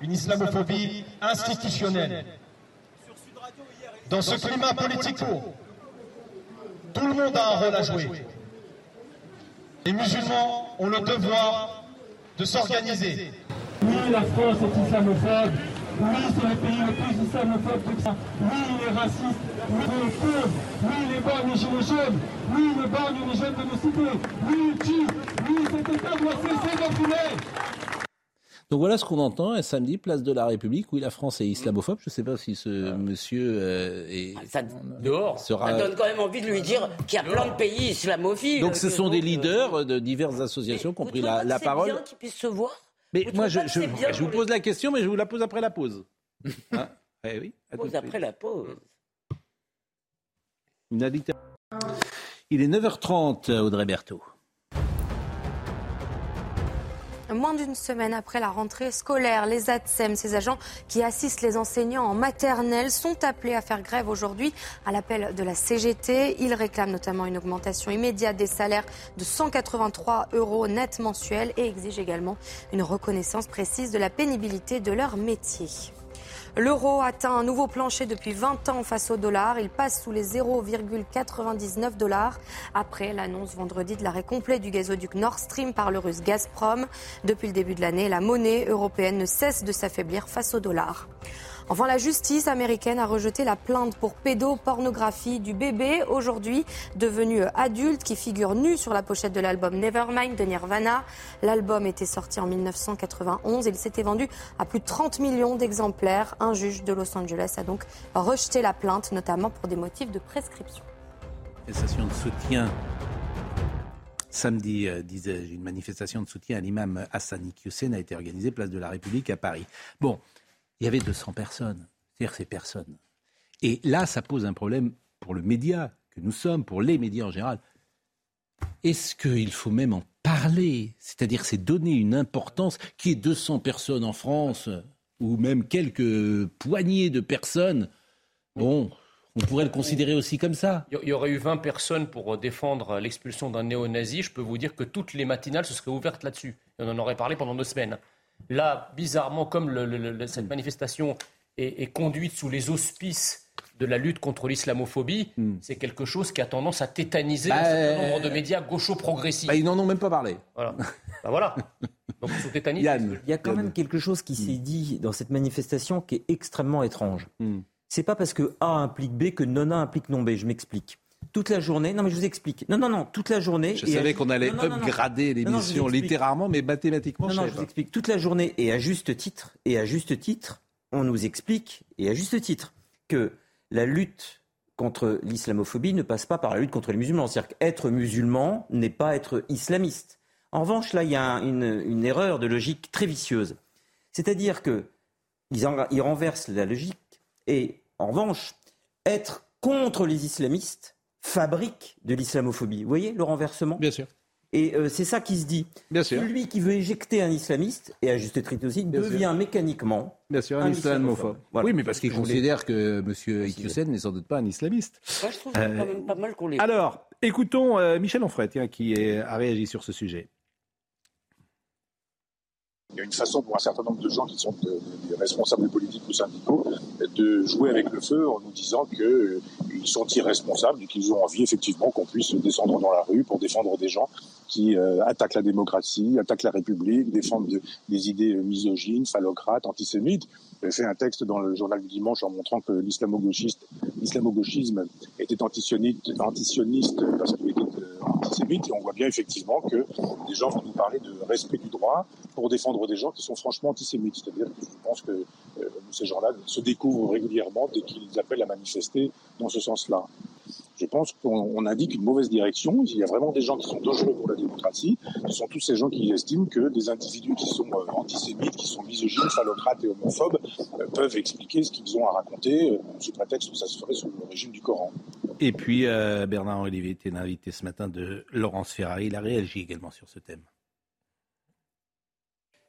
M: Une islamophobie institutionnelle. Dans ce climat politique, tout le monde a un rôle à jouer. Les musulmans ont le devoir de s'organiser, oui, la France est islamophobe. Oui, c'est le pays le plus islamophobe de ça. Oui, il est raciste. Oui, il est pauvre. Oui, il est borgne les gilets jaunes. Oui, il est borgne les jeunes de nos cités. Oui, il tue. Oui, cet État doit cesser d'enfumer.
A: Donc voilà ce qu'on entend un samedi, place de la République. Oui, la France est islamophobe. Je ne sais pas si ce ah. monsieur euh, est
D: ah, ça, dehors. Sera... Ça donne quand même envie de lui dire qu'il y a plein de pays islamophiles.
A: Donc ce sont des leaders de diverses associations, y compris la, la parole.
D: Bien qu'ils puissent se voir
A: mais moi, je, vous pose la question, mais je vous la pose après la pause. Hein Eh oui,
D: après la pause.
A: Une Il est 9h30, Audrey Berthaud.
B: Moins d'une semaine après la rentrée scolaire, les ATSEM, ces agents qui assistent les enseignants en maternelle, sont appelés à faire grève aujourd'hui à l'appel de la CGT. Ils réclament notamment une augmentation immédiate des salaires de 183 euros net mensuels et exigent également une reconnaissance précise de la pénibilité de leur métier. L'euro atteint un nouveau plancher depuis 20 ans face au dollar. Il passe sous les 0,99 dollars après l'annonce vendredi de l'arrêt complet du gazoduc Nord Stream par le russe Gazprom. Depuis le début de l'année, la monnaie européenne ne cesse de s'affaiblir face au dollar. Enfin, la justice américaine a rejeté la plainte pour pédopornographie du bébé, aujourd'hui devenu adulte, qui figure nu sur la pochette de l'album Nevermind de Nirvana. L'album était sorti en 1991 et il s'était vendu à plus de 30 millions d'exemplaires. Un juge de Los Angeles a donc rejeté la plainte, notamment pour des motifs de prescription.
A: Manifestation de soutien. Samedi, euh, disais-je, une manifestation de soutien à l'imam Hassani Hussein a été organisée place de la République à Paris. Bon, il y avait 200 personnes. C'est-à-dire ces personnes. Et là, ça pose un problème pour le média que nous sommes, pour les médias en général. Est-ce qu'il faut même en parler? C'est-à-dire, c'est donner une importance qui est 200 personnes en France, ou même quelques poignées de personnes. Bon, on pourrait le considérer aussi comme ça.
E: Il y aurait eu 20 personnes pour défendre l'expulsion d'un néo-nazi. Je peux vous dire que toutes les matinales se seraient ouvertes là-dessus. On en aurait parlé pendant deux semaines. Là, bizarrement, comme cette manifestation est, conduite sous les auspices de la lutte contre l'islamophobie, hmm. c'est quelque chose qui a tendance à tétaniser un certain bah, nombre de médias gaucho-progressistes.
A: Bah, ils n'en ont même pas parlé.
E: Voilà. Bah, voilà.
I: Donc, Il y a quand même quelque chose qui s'est hmm. dit dans cette manifestation qui est extrêmement étrange. Hmm. C'est pas parce que A implique B que non A implique non B. Je m'explique toute la journée. Non, mais je vous explique. Non, non, non, toute la journée.
A: Je savais qu'on allait upgrader l'émission littérairement, mais mathématiquement.
I: Non, non, je vous explique. Toute la journée, et à juste titre, et à juste titre, on nous explique, et à juste titre, que la lutte contre l'islamophobie ne passe pas par la lutte contre les musulmans. C'est-à-dire qu'être musulman n'est pas être islamiste. En revanche, là, il y a une, une erreur de logique très vicieuse. C'est-à-dire que ils renversent la logique, et en revanche, être contre les islamistes, fabrique de l'islamophobie. Vous voyez le renversement
A: Bien sûr.
I: Et euh, c'est ça qui se dit.
A: Bien sûr.
I: Celui qui veut éjecter un islamiste, et à juste titre aussi, devient mécaniquement
A: Bien sûr, un, islamophobe. Oui, mais parce qu'il considère que M. Iqiyoussen n'est sans doute pas un islamiste.
D: Moi, je trouve quand même pas mal qu'on les...
A: Alors, écoutons euh, Michel Onfray, qui a réagi sur ce sujet.
N: Il y a une façon pour un certain nombre de gens qui sont des responsables politiques ou syndicaux de jouer avec le feu en nous disant qu'ils euh, sont irresponsables et qu'ils ont envie effectivement qu'on puisse descendre dans la rue pour défendre des gens qui euh, attaquent la démocratie, attaquent la République, défendent des idées misogynes, phallocrates, antisémites. J'ai fait un texte dans le journal du dimanche en montrant que l'islamo-gauchisme était antisioniste, Et on voit bien effectivement que des gens vont nous parler de respect du droit pour défendre des gens qui sont franchement antisémites. C'est-à-dire que je pense que euh, ces gens-là se découvrent régulièrement dès qu'ils appellent à manifester dans ce sens-là je pense qu'on indique une mauvaise direction. Il y a vraiment des gens qui sont dangereux pour la démocratie. Ce sont tous ces gens qui estiment que des individus qui sont euh, antisémites, qui sont misogynes, phallocrates et homophobes euh, peuvent expliquer ce qu'ils ont à raconter euh, sous prétexte que ça se ferait sous le régime du Coran.
A: Et puis, Bernard Olivier était l'invité ce matin de Laurence Ferrari. Il a réagi également sur ce thème.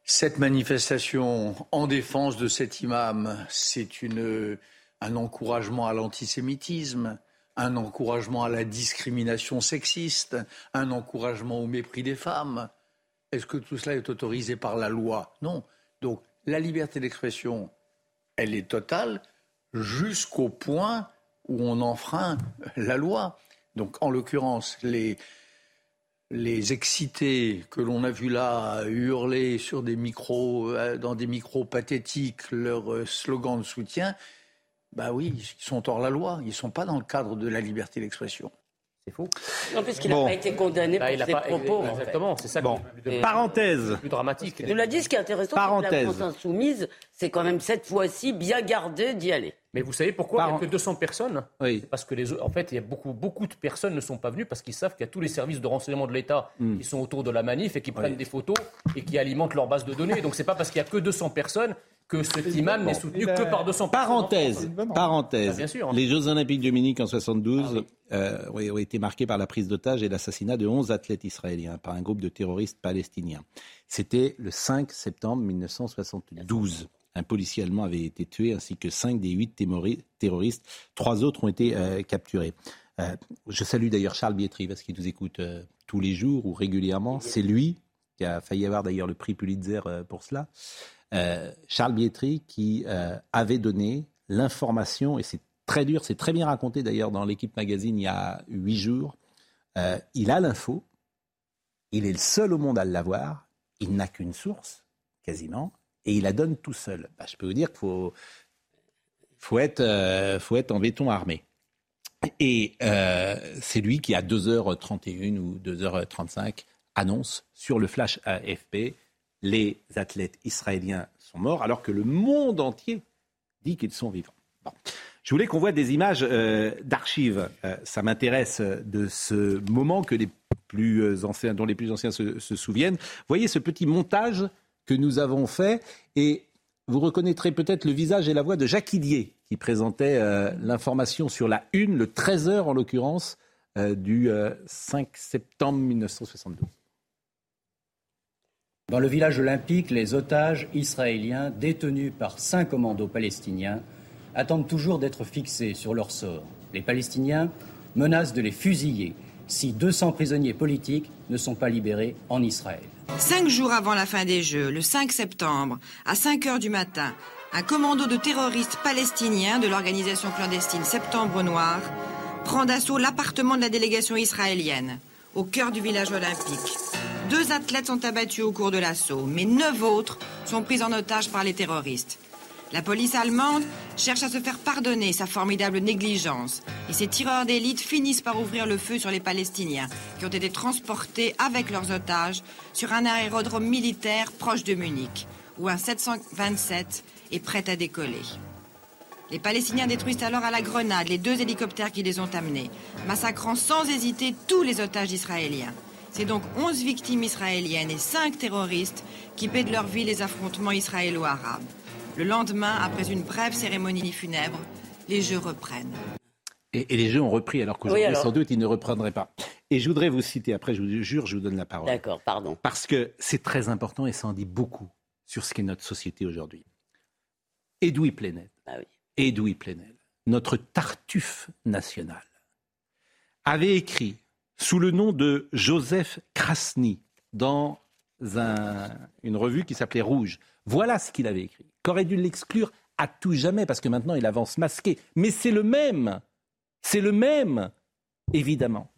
O: Cette manifestation en défense de cet imam, c'est un encouragement à l'antisémitisme un encouragement à la discrimination sexiste, un encouragement au mépris des femmes. Est-ce que tout cela est autorisé par la loi? Non. Donc la liberté d'expression, elle est totale jusqu'au point où on enfreint la loi. Donc en l'occurrence, les, excités que l'on a vus là hurler sur des micros, euh, dans des micros pathétiques leur euh, slogan de soutien, bah oui, ils sont hors la loi. Ils ne sont pas dans le cadre de la liberté d'expression.
D: C'est faux. Non, puisqu'il n'a pas été condamné bah, pour ses propos.
E: Exactement, c'est ça.
A: Bon, parenthèse.
E: Plus dramatique.
D: Nous l'a dit, ce qui est intéressant, c'est que la France insoumise, c'est quand même cette fois-ci bien gardé d'y aller.
E: Mais vous savez pourquoi il n'y a que 200 personnes oui. Parce que les, en fait, il y a beaucoup, beaucoup de personnes ne sont pas venues parce qu'ils savent qu'il y a tous les services de renseignement de l'État hmm. qui sont autour de la manif et qui prennent des photos et qui alimentent leur base de données. Donc c'est pas parce qu'il n'y a que 200 personnes que cet imam n'est soutenu que par 200
A: Parenthèse, parenthèse.
E: Ah, bien sûr.
A: Les Jeux Olympiques de Munich en 72 euh, ont été marqués par la prise d'otages et l'assassinat de 11 athlètes israéliens par un groupe de terroristes palestiniens. C'était le 5 septembre 1972. Un policier allemand avait été tué ainsi que 5 des 8 terroristes. Trois autres ont été euh, capturés. Euh, je salue d'ailleurs Charles Bietri parce qu'il nous écoute tous les jours ou régulièrement. C'est lui qui a failli avoir d'ailleurs le prix Pulitzer pour cela. Euh, Charles Bietri qui euh, avait donné l'information, et c'est très dur, c'est très bien raconté d'ailleurs dans l'équipe magazine il y a huit jours. Euh, il a l'info, il est le seul au monde à l'avoir, il n'a qu'une source, quasiment, et il la donne tout seul. Bah, je peux vous dire qu'il faut, être en béton armé. Et c'est lui qui, à 2h31 ou 2h35, annonce sur le flash AFP les athlètes israéliens sont morts, alors que le monde entier dit qu'ils sont vivants. Je voulais qu'on voit des images euh, d'archives. Euh, ça m'intéresse de ce moment que les plus anciens, dont les plus anciens se, souviennent. Voyez ce petit montage que nous avons fait et vous reconnaîtrez peut-être le visage et la voix de Jacques Idier qui présentait euh, l'information sur la une, le 13h en l'occurrence, du 5 septembre 1972.
P: Dans le village olympique, les otages israéliens détenus par cinq commandos palestiniens attendent toujours d'être fixés sur leur sort. Les Palestiniens menacent de les fusiller si 200 prisonniers politiques ne sont pas libérés en Israël.
Q: Cinq jours avant la fin des Jeux, le 5 septembre, à 5 heures du matin, un commando de terroristes palestiniens de l'organisation clandestine Septembre Noir prend d'assaut l'appartement de la délégation israélienne, au cœur du village olympique. Deux athlètes sont abattus au cours de l'assaut, mais neuf autres sont pris en otage par les terroristes. La police allemande cherche à se faire pardonner sa formidable négligence et ces tireurs d'élite finissent par ouvrir le feu sur les Palestiniens qui ont été transportés avec leurs otages sur un aérodrome militaire proche de Munich où un 727 est prêt à décoller. Les Palestiniens détruisent alors à la grenade les deux hélicoptères qui les ont amenés, massacrant sans hésiter tous les otages israéliens. C'est donc 11 victimes israéliennes et 5 terroristes qui paient de leur vie les affrontements israélo-arabes. Le lendemain, après une brève cérémonie funèbre, les Jeux reprennent.
A: Et, les Jeux ont repris alors qu'aujourd'hui, sans doute, ils ne reprendraient pas. Et je voudrais vous citer, après, je vous jure, je vous donne la parole.
D: D'accord, pardon.
A: Parce que c'est très important et ça en dit beaucoup sur ce qu'est notre société aujourd'hui. Edoui Plenel, ah oui. Edoui Plenel, notre tartuffe national, avait écrit sous le nom de Joseph Krasny dans une revue qui s'appelait Rouge. Voilà ce qu'il avait écrit. Qu'aurait dû l'exclure à tout jamais parce que maintenant il avance masqué. Mais c'est le même. C'est le même, évidemment.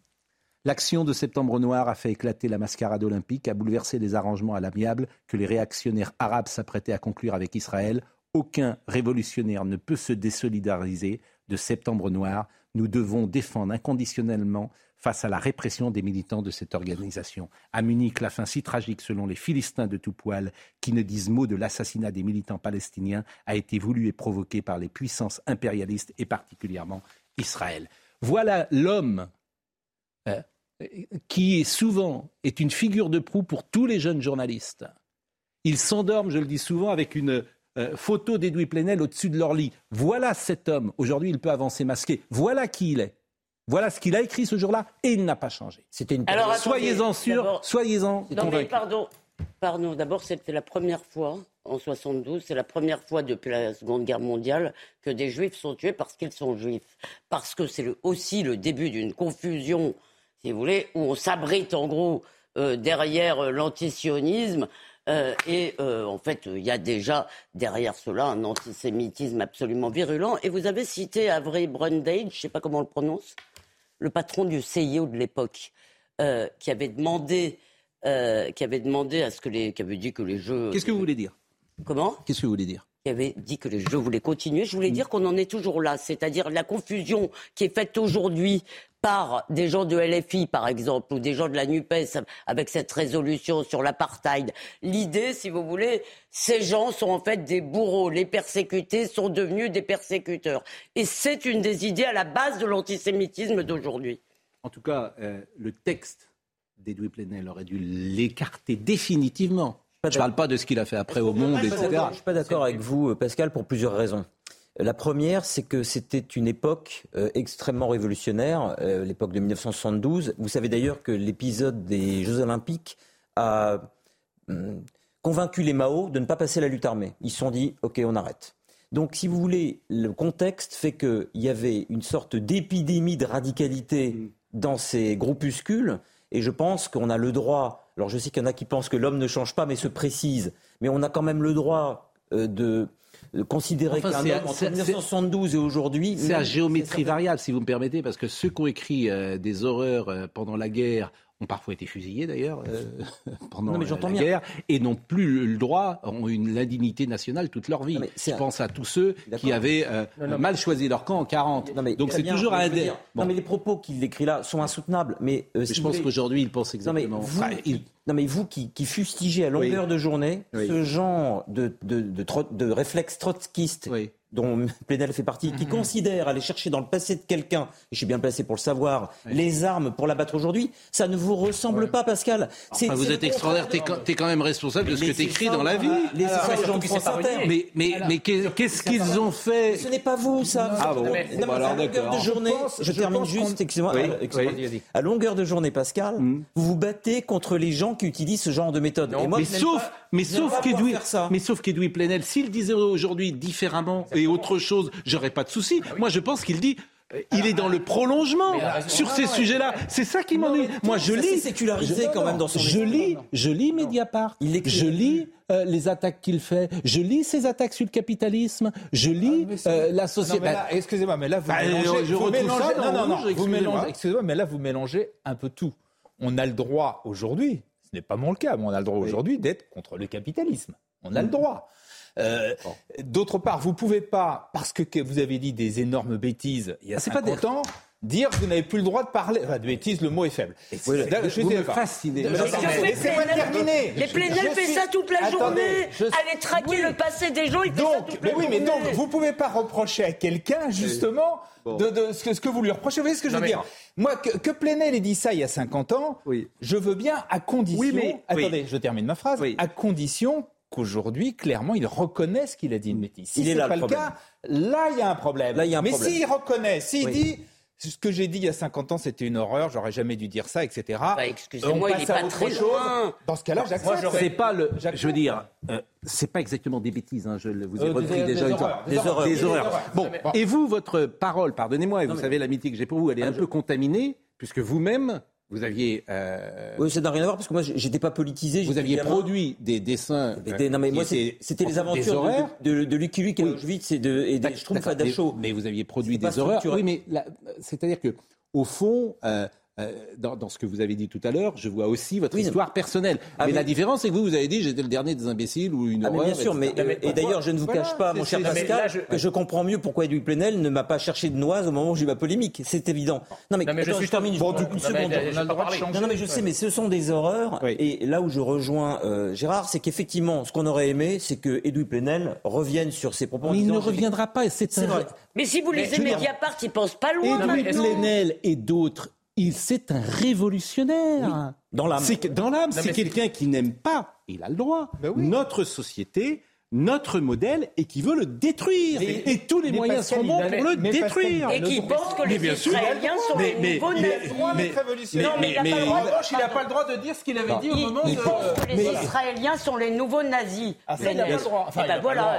A: L'action de Septembre Noir a fait éclater la mascarade olympique, a bouleversé les arrangements à l'amiable que les réactionnaires arabes s'apprêtaient à conclure avec Israël. Aucun révolutionnaire ne peut se désolidariser de Septembre Noir. Nous devons défendre inconditionnellement face à la répression des militants de cette organisation. À Munich, la fin si tragique, selon les Philistins de tout poil, qui ne disent mot de l'assassinat des militants palestiniens, a été voulue et provoquée par les puissances impérialistes et particulièrement Israël. Voilà l'homme euh, qui souvent est une figure de proue pour tous les jeunes journalistes. Ils s'endorment, je le dis souvent, avec une euh, photo d'Edoui Plenel au-dessus de leur lit. Voilà cet homme. Aujourd'hui, il peut avancer masqué. Voilà qui il est. Voilà ce qu'il a écrit ce jour-là et il n'a pas changé. C'était une Alors, soyez-en sûr, soyez-en
D: pardon, pardon. D'abord, c'était la première fois en 72, c'est la première fois depuis la Seconde Guerre mondiale que des Juifs sont tués parce qu'ils sont Juifs, parce que c'est aussi le début d'une confusion, si vous voulez, où on s'abrite en gros euh, derrière euh, l'antisionisme. Euh, et en fait, il y a déjà derrière cela un antisémitisme absolument virulent. Et vous avez cité Avery Brundage, je ne sais pas comment on le prononce, le patron du CIO de l'époque, euh, qui avait demandé, euh, qui avait demandé à ce que les, qui avait dit que les jeux.
A: Qu'est-ce que vous voulez dire?
D: Comment?
A: Qu'est-ce que vous voulez dire?
D: Qui avait dit que les jeux voulaient continuer. Je voulais dire qu'on en est toujours là, c'est-à-dire la confusion qui est faite aujourd'hui par des gens de LFI, par exemple, ou des gens de la NUPES avec cette résolution sur l'apartheid. L'idée, si vous voulez, ces gens sont en fait des bourreaux. Les persécutés sont devenus des persécuteurs. Et c'est une des idées à la base de l'antisémitisme d'aujourd'hui.
A: En tout cas, euh, le texte d'Edoui Plenel aurait dû l'écarter définitivement Je ne parle pas de ce qu'il a fait après au monde, etc.
I: Je ne suis pas d'accord avec vous, Pascal, pour plusieurs raisons. La première, c'est que c'était une époque euh, extrêmement révolutionnaire, euh, l'époque de 1972. Vous savez d'ailleurs que l'épisode des Jeux Olympiques a hum, convaincu les Mao de ne pas passer la lutte armée. Ils se sont dit, OK, on arrête. Donc, si vous voulez, le contexte fait qu'il y avait une sorte d'épidémie de radicalité dans ces groupuscules, et je pense qu'on a le droit. Alors, je sais qu'il y en a qui pensent que l'homme ne change pas, mais se précise. Mais on a quand même le droit euh, de considérer qu'un homme entre 1972 et aujourd'hui...
A: C'est à géométrie variable, si vous me permettez, parce que ceux qui ont écrit euh, des horreurs euh, pendant la guerre ont parfois été fusillés d'ailleurs euh, pendant la guerre et n'ont plus le droit, ont une l'indignité nationale toute leur vie. Je pense à tous ceux qui avaient mal choisi leur camp en 40. Donc c'est toujours un
I: Non mais les propos qu'il écrit là sont insoutenables. Mais,
A: je pense qu'aujourd'hui il pense exactement.
I: Non mais vous qui, fustigez à longueur de journée ce genre de, de, de, de réflexe trotskiste dont Plénel fait partie, qui mhm. considère aller chercher dans le passé de quelqu'un, et je suis bien placé pour le savoir, les armes pour l'abattre aujourd'hui, ça ne vous ressemble pas, Pascal.
A: vous êtes extraordinaire, tu es, quand même responsable de ce que tu écris dans la vie.
I: Les gens
A: Mais, mais, mais qu'est-ce qu'ils ont fait
I: Ce n'est pas vous, ça.
A: Ah bon,
I: à longueur de journée, je, termine juste, excusez-moi, à longueur de journée, Pascal, hmm. vous vous battez contre les gens qui utilisent ce genre de méthode.
A: mais, sauf, mais, sauf qu'Edoui, mais sauf qu'Edoui Plenel, s'il disait aujourd'hui différemment, et autre chose, j'aurais pas de souci. Moi, je pense qu'il dit euh, il est dans le prolongement sur ces sujets-là. C'est ça qui m'ennuie. Moi, je lis.
I: sécularisé quand même dans son.
A: Je lis, je lis Mediapart. Je lis euh, les attaques qu'il fait. Je lis ses attaques sur le capitalisme. Je lis ah, euh, la société.
G: Excusez-moi, mais là vous mélangez. Excusez-moi, mais là vous mélangez un peu tout. On a le droit aujourd'hui. Ce n'est pas mon cas, mais on a le droit aujourd'hui d'être contre le capitalisme. On a le droit. Euh, d'autre part, vous pouvez pas, parce que vous avez dit des énormes bêtises il y a ah, 50 ans, dire que vous n'avez plus le droit de parler. Enfin, de bêtises, le mot est faible.
A: vous me fascinez.
G: Laissez-moi terminer.
D: Les Plénel fait ça toute la journée. Aller traquer le passé des gens, il fait ça toute la
G: oui,
D: journée.
G: mais donc, vous pouvez pas reprocher à quelqu'un, justement, de, ce, que, vous lui reprochez. Vous voyez ce que je veux dire Moi, que, que Plenel ait dit ça il y a 50 ans, je veux bien à condition... mais, attendez, je termine ma phrase. À condition qu'aujourd'hui, clairement, il reconnaît ce qu'il a dit de bêtise. Si ce n'est pas le, cas, là, il y a un problème. Là, il y a un Mais s'il reconnaît, s'il dit ce que j'ai dit il y a 50 ans, c'était une horreur, j'aurais jamais dû dire ça, etc.
D: Bah, excusez-moi, il est pas très loin.
G: Dans ce cas-là, j'accepte.
A: C'est pas le, je veux dire, euh, c'est pas exactement des bêtises, hein, je vous ai euh, repris déjà
G: des,
A: une
G: fois. Des, horreurs.
A: Des horreurs. Bon, et vous, votre parole, pardonnez-moi, et vous savez l'amitié que j'ai pour vous, elle est ah, un peu contaminée, puisque vous-même, vous aviez.
I: Euh... Oui, ça n'a rien à voir parce que moi, j'étais pas politisé.
A: Vous aviez produit des dessins.
I: non, mais moi, c'était les aventures de, de, de, Lucky Luke et Auschwitz et de, et de Schtroumpf à Dachau.
A: Mais vous aviez produit des horreurs. Oui, mais c'est-à-dire que, au fond, euh, euh, dans, ce que vous avez dit tout à l'heure, je vois aussi votre histoire personnelle. Ah, mais, la différence, c'est que vous, vous avez dit j'étais le dernier des imbéciles ou une ah,
I: Bien sûr, mais, et d'ailleurs, je ne vous cache pas, mon cher Pascal, que je comprends mieux pourquoi Edoui Plenel ne m'a pas cherché de noise au moment où j'ai eu ma polémique. C'est évident. Non, mais, je, suis termine bon, une seconde. Non, mais je sais, mais ce sont des horreurs. Et là où je rejoins euh, Gérard, c'est qu'effectivement, ce qu'on aurait aimé, c'est que Edoui Plenel revienne sur ses propos.
A: Mais il ne reviendra pas. C'est vrai.
D: Mais si vous lisez Mediapart, il pense pas loin.
A: Edoui Plenel et d'autres il c'est un révolutionnaire.
I: Dans l'âme.
A: Dans l'âme, c'est quelqu'un qui n'aime pas, il a le droit, ben notre société notre modèle et qui veut le détruire. et tous les moyens sont bons pour le détruire.
D: Et qui pense que les Israéliens sont les nouveaux nazis.
G: Non, mais il n'a pas le droit de dire ce qu'il avait dit au moment
D: de... Il pense que les Israéliens sont les nouveaux nazis.
G: Ah, ça, il n'a pas le droit.
D: ben voilà,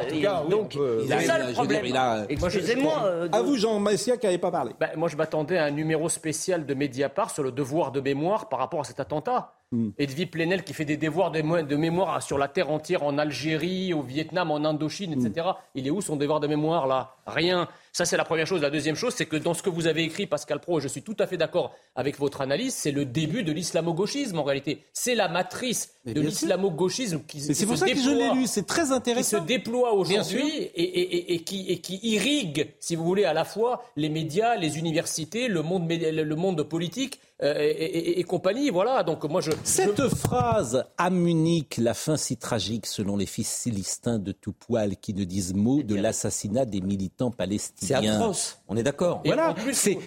D: donc c'est ça le problème. Excusez-moi.
A: À vous, Jean Messia, qui n'avait pas parlé.
E: Ben, moi, je m'attendais à un numéro spécial de Mediapart sur le devoir de mémoire par rapport à cet attentat. Mm. Edwy Plenel qui fait des devoirs de, mémoire sur la terre entière en Algérie, au Vietnam, en Indochine, etc. Mm. Il est où son devoir de mémoire là? Rien. Ça, c'est la première chose. La deuxième chose, c'est que dans ce que vous avez écrit, Pascal Pro, je suis tout à fait d'accord avec votre analyse, c'est le début de l'islamo-gauchisme en réalité. C'est la matrice de l'islamo-gauchisme qui,
A: c'est pour ça que je l'ai lu, c'est très intéressant.
E: Qui se déploie aujourd'hui et, qui, irrigue, si vous voulez, à la fois les médias, les universités, le monde, le monde politique euh, et, compagnie. Voilà. Donc moi, je
A: cette phrase à Munich, la fin si tragique selon les fils célestins de tout poil qui ne disent mot de l'assassinat des militants palestiniens
I: C'est atroce, on est d'accord.
A: Voilà,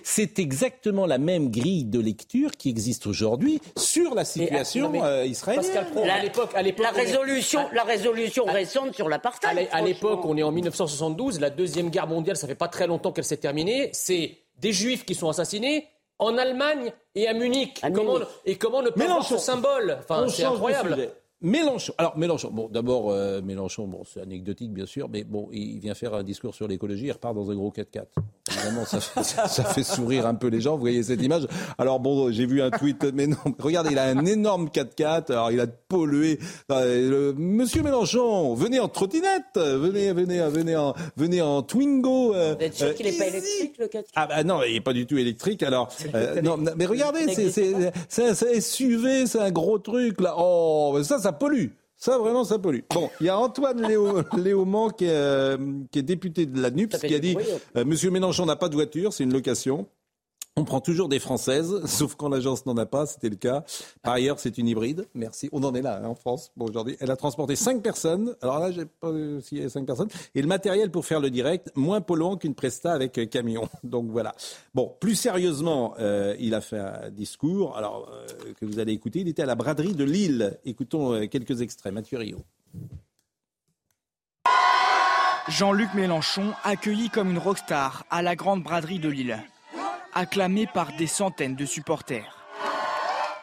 A: c'est exactement la même grille de lecture qui existe aujourd'hui sur la situation euh, israélienne.
D: à l'époque, la, résolution, la résolution récente sur l'apartheid.
E: À l'époque, on est en 1972, la deuxième guerre mondiale, ça fait pas très longtemps qu'elle s'est terminée. C'est des juifs qui sont assassinés en Allemagne et à Munich. et comment ne pas voir ce symbole? Enfin, c'est incroyable.
A: Mélenchon. Alors Mélenchon. Bon, d'abord euh, Mélenchon. Bon, c'est anecdotique bien sûr, mais bon, il vient faire un discours sur l'écologie. Il repart dans un gros 4x4. Évidemment, ça fait, ça fait sourire un peu les gens. Vous voyez cette image Alors bon, j'ai vu un tweet, mais non. Regardez, il a un énorme 4x4. Alors il a pollué. Euh, Monsieur Mélenchon, venez en trottinette. Venez, venez, venez en, venez en Twingo.
D: Euh, Vous êtes sûr qu'il n'est pas électrique le 4x4
A: Ah bah non, il n'est pas du tout électrique. Alors non, mais regardez, c'est un SUV, c'est un gros truc là. Oh, ça, ça pollue. Ça, vraiment, ça pollue. Bon, il y a Antoine Léo, Léaumont, qui est, euh, qui est député de la NUPS, qui a dit euh, Monsieur Mélenchon n'a pas de voiture, c'est une location. On prend toujours des françaises, sauf quand l'agence n'en a pas, c'était le cas. Par ailleurs, c'est une hybride. Merci. On en est là hein, en France. Bon, aujourd'hui, elle a transporté cinq personnes. Alors là, j'ai pas s'il y a cinq personnes. Et le matériel pour faire le direct, moins polluant qu'une presta avec euh, camion. Donc voilà. Bon, plus sérieusement, euh, il a fait un discours. Alors euh, que vous allez écouter, il était à la braderie de Lille. Écoutons quelques extraits. Mathieu Rio.
R: Jean-Luc Mélenchon accueilli comme une rockstar à la grande braderie de Lille acclamé par des centaines de supporters.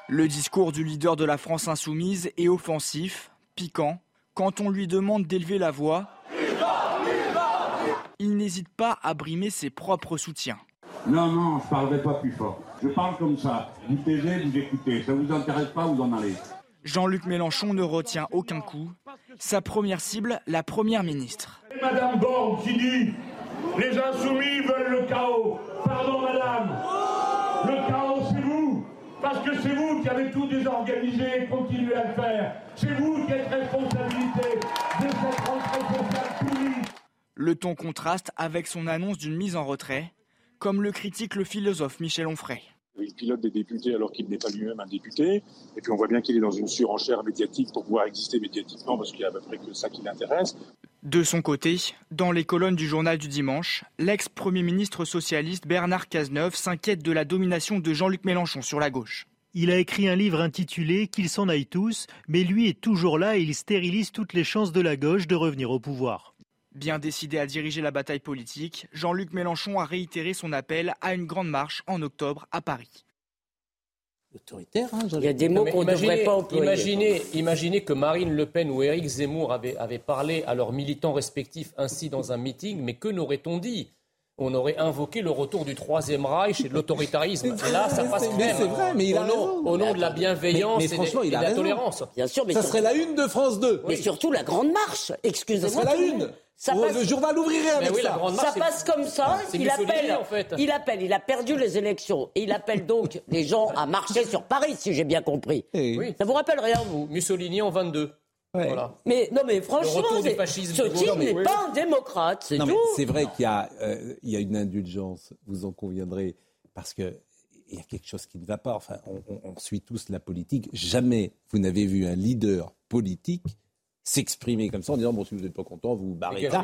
R: Le discours du leader de la France insoumise est offensif, piquant. Quand on lui demande d'élever la voix, il n'hésite pas à brimer ses propres soutiens.
S: Non, non, je ne parlerai pas plus fort. Je parle comme ça. Vous taisez, vous écoutez. Ça ne vous intéresse pas, vous en allez.
R: Jean-Luc Mélenchon ne retient aucun coup. Sa première cible, la première ministre.
S: Madame Borne qui dit les insoumis veulent le chaos. Pardon, madame. Le chaos, c'est vous. Parce que c'est vous qui avez tout désorganisé et continuez à le faire. C'est vous qui êtes responsabilité de cette responsable
R: Le ton contraste avec son annonce d'une mise en retrait, comme le critique le philosophe Michel Onfray.
N: Il pilote des députés alors qu'il n'est pas lui-même un député. Et puis on voit bien qu'il est dans une surenchère médiatique pour pouvoir exister médiatiquement parce qu'il y a à peu près que ça qui l'intéresse.
R: De son côté, dans les colonnes du journal du dimanche, l'ex-premier ministre socialiste Bernard Cazeneuve s'inquiète de la domination de Jean-Luc Mélenchon sur la gauche.
T: Il a écrit un livre intitulé Qu'ils s'en aillent tous, mais lui est toujours là et il stérilise toutes les chances de la gauche de revenir au pouvoir.
R: Bien décidé à diriger la bataille politique, Jean-Luc Mélenchon a réitéré son appel à une grande marche en octobre à Paris
D: autoritaire. Hein, Il y a des mots qu'on ne devrait pas employer.
E: Imaginez, imaginez, que Marine Le Pen ou Éric Zemmour avaient, parlé à leurs militants respectifs ainsi dans un meeting, mais que n'aurait-on dit? On aurait invoqué le retour du Troisième Reich et de l'autoritarisme. Là, ça passe même.
A: C'est vrai, mais il a
E: au, nom, au nom de la bienveillance
A: mais,
E: et, de, la tolérance.
A: Bien sûr, mais ça serait la une de France 2.
D: Mais surtout la Grande Marche. Excusez-moi.
A: Ça serait la une. Ça passe... Le journal ouvrirait avec
D: oui,
A: ça.
D: ça passe comme ça. Il appelle,
E: en fait.
D: il appelle. Il a perdu les élections. Et il appelle donc les gens à marcher sur Paris, si j'ai bien compris.
E: Eh oui.
D: Ça vous rappelle rien, vous?
E: Mussolini en 22. Voilà.
D: Mais non, mais franchement, ce type n'est pas un démocrate, c'est tout.
A: C'est vrai qu'il y, euh, y, a une indulgence, vous en conviendrez, parce que il y a quelque chose qui ne va pas. Enfin, on, on suit tous la politique. Jamais vous n'avez vu un leader politique s'exprimer comme ça en disant bon si vous n'êtes pas content vous vous barrez là,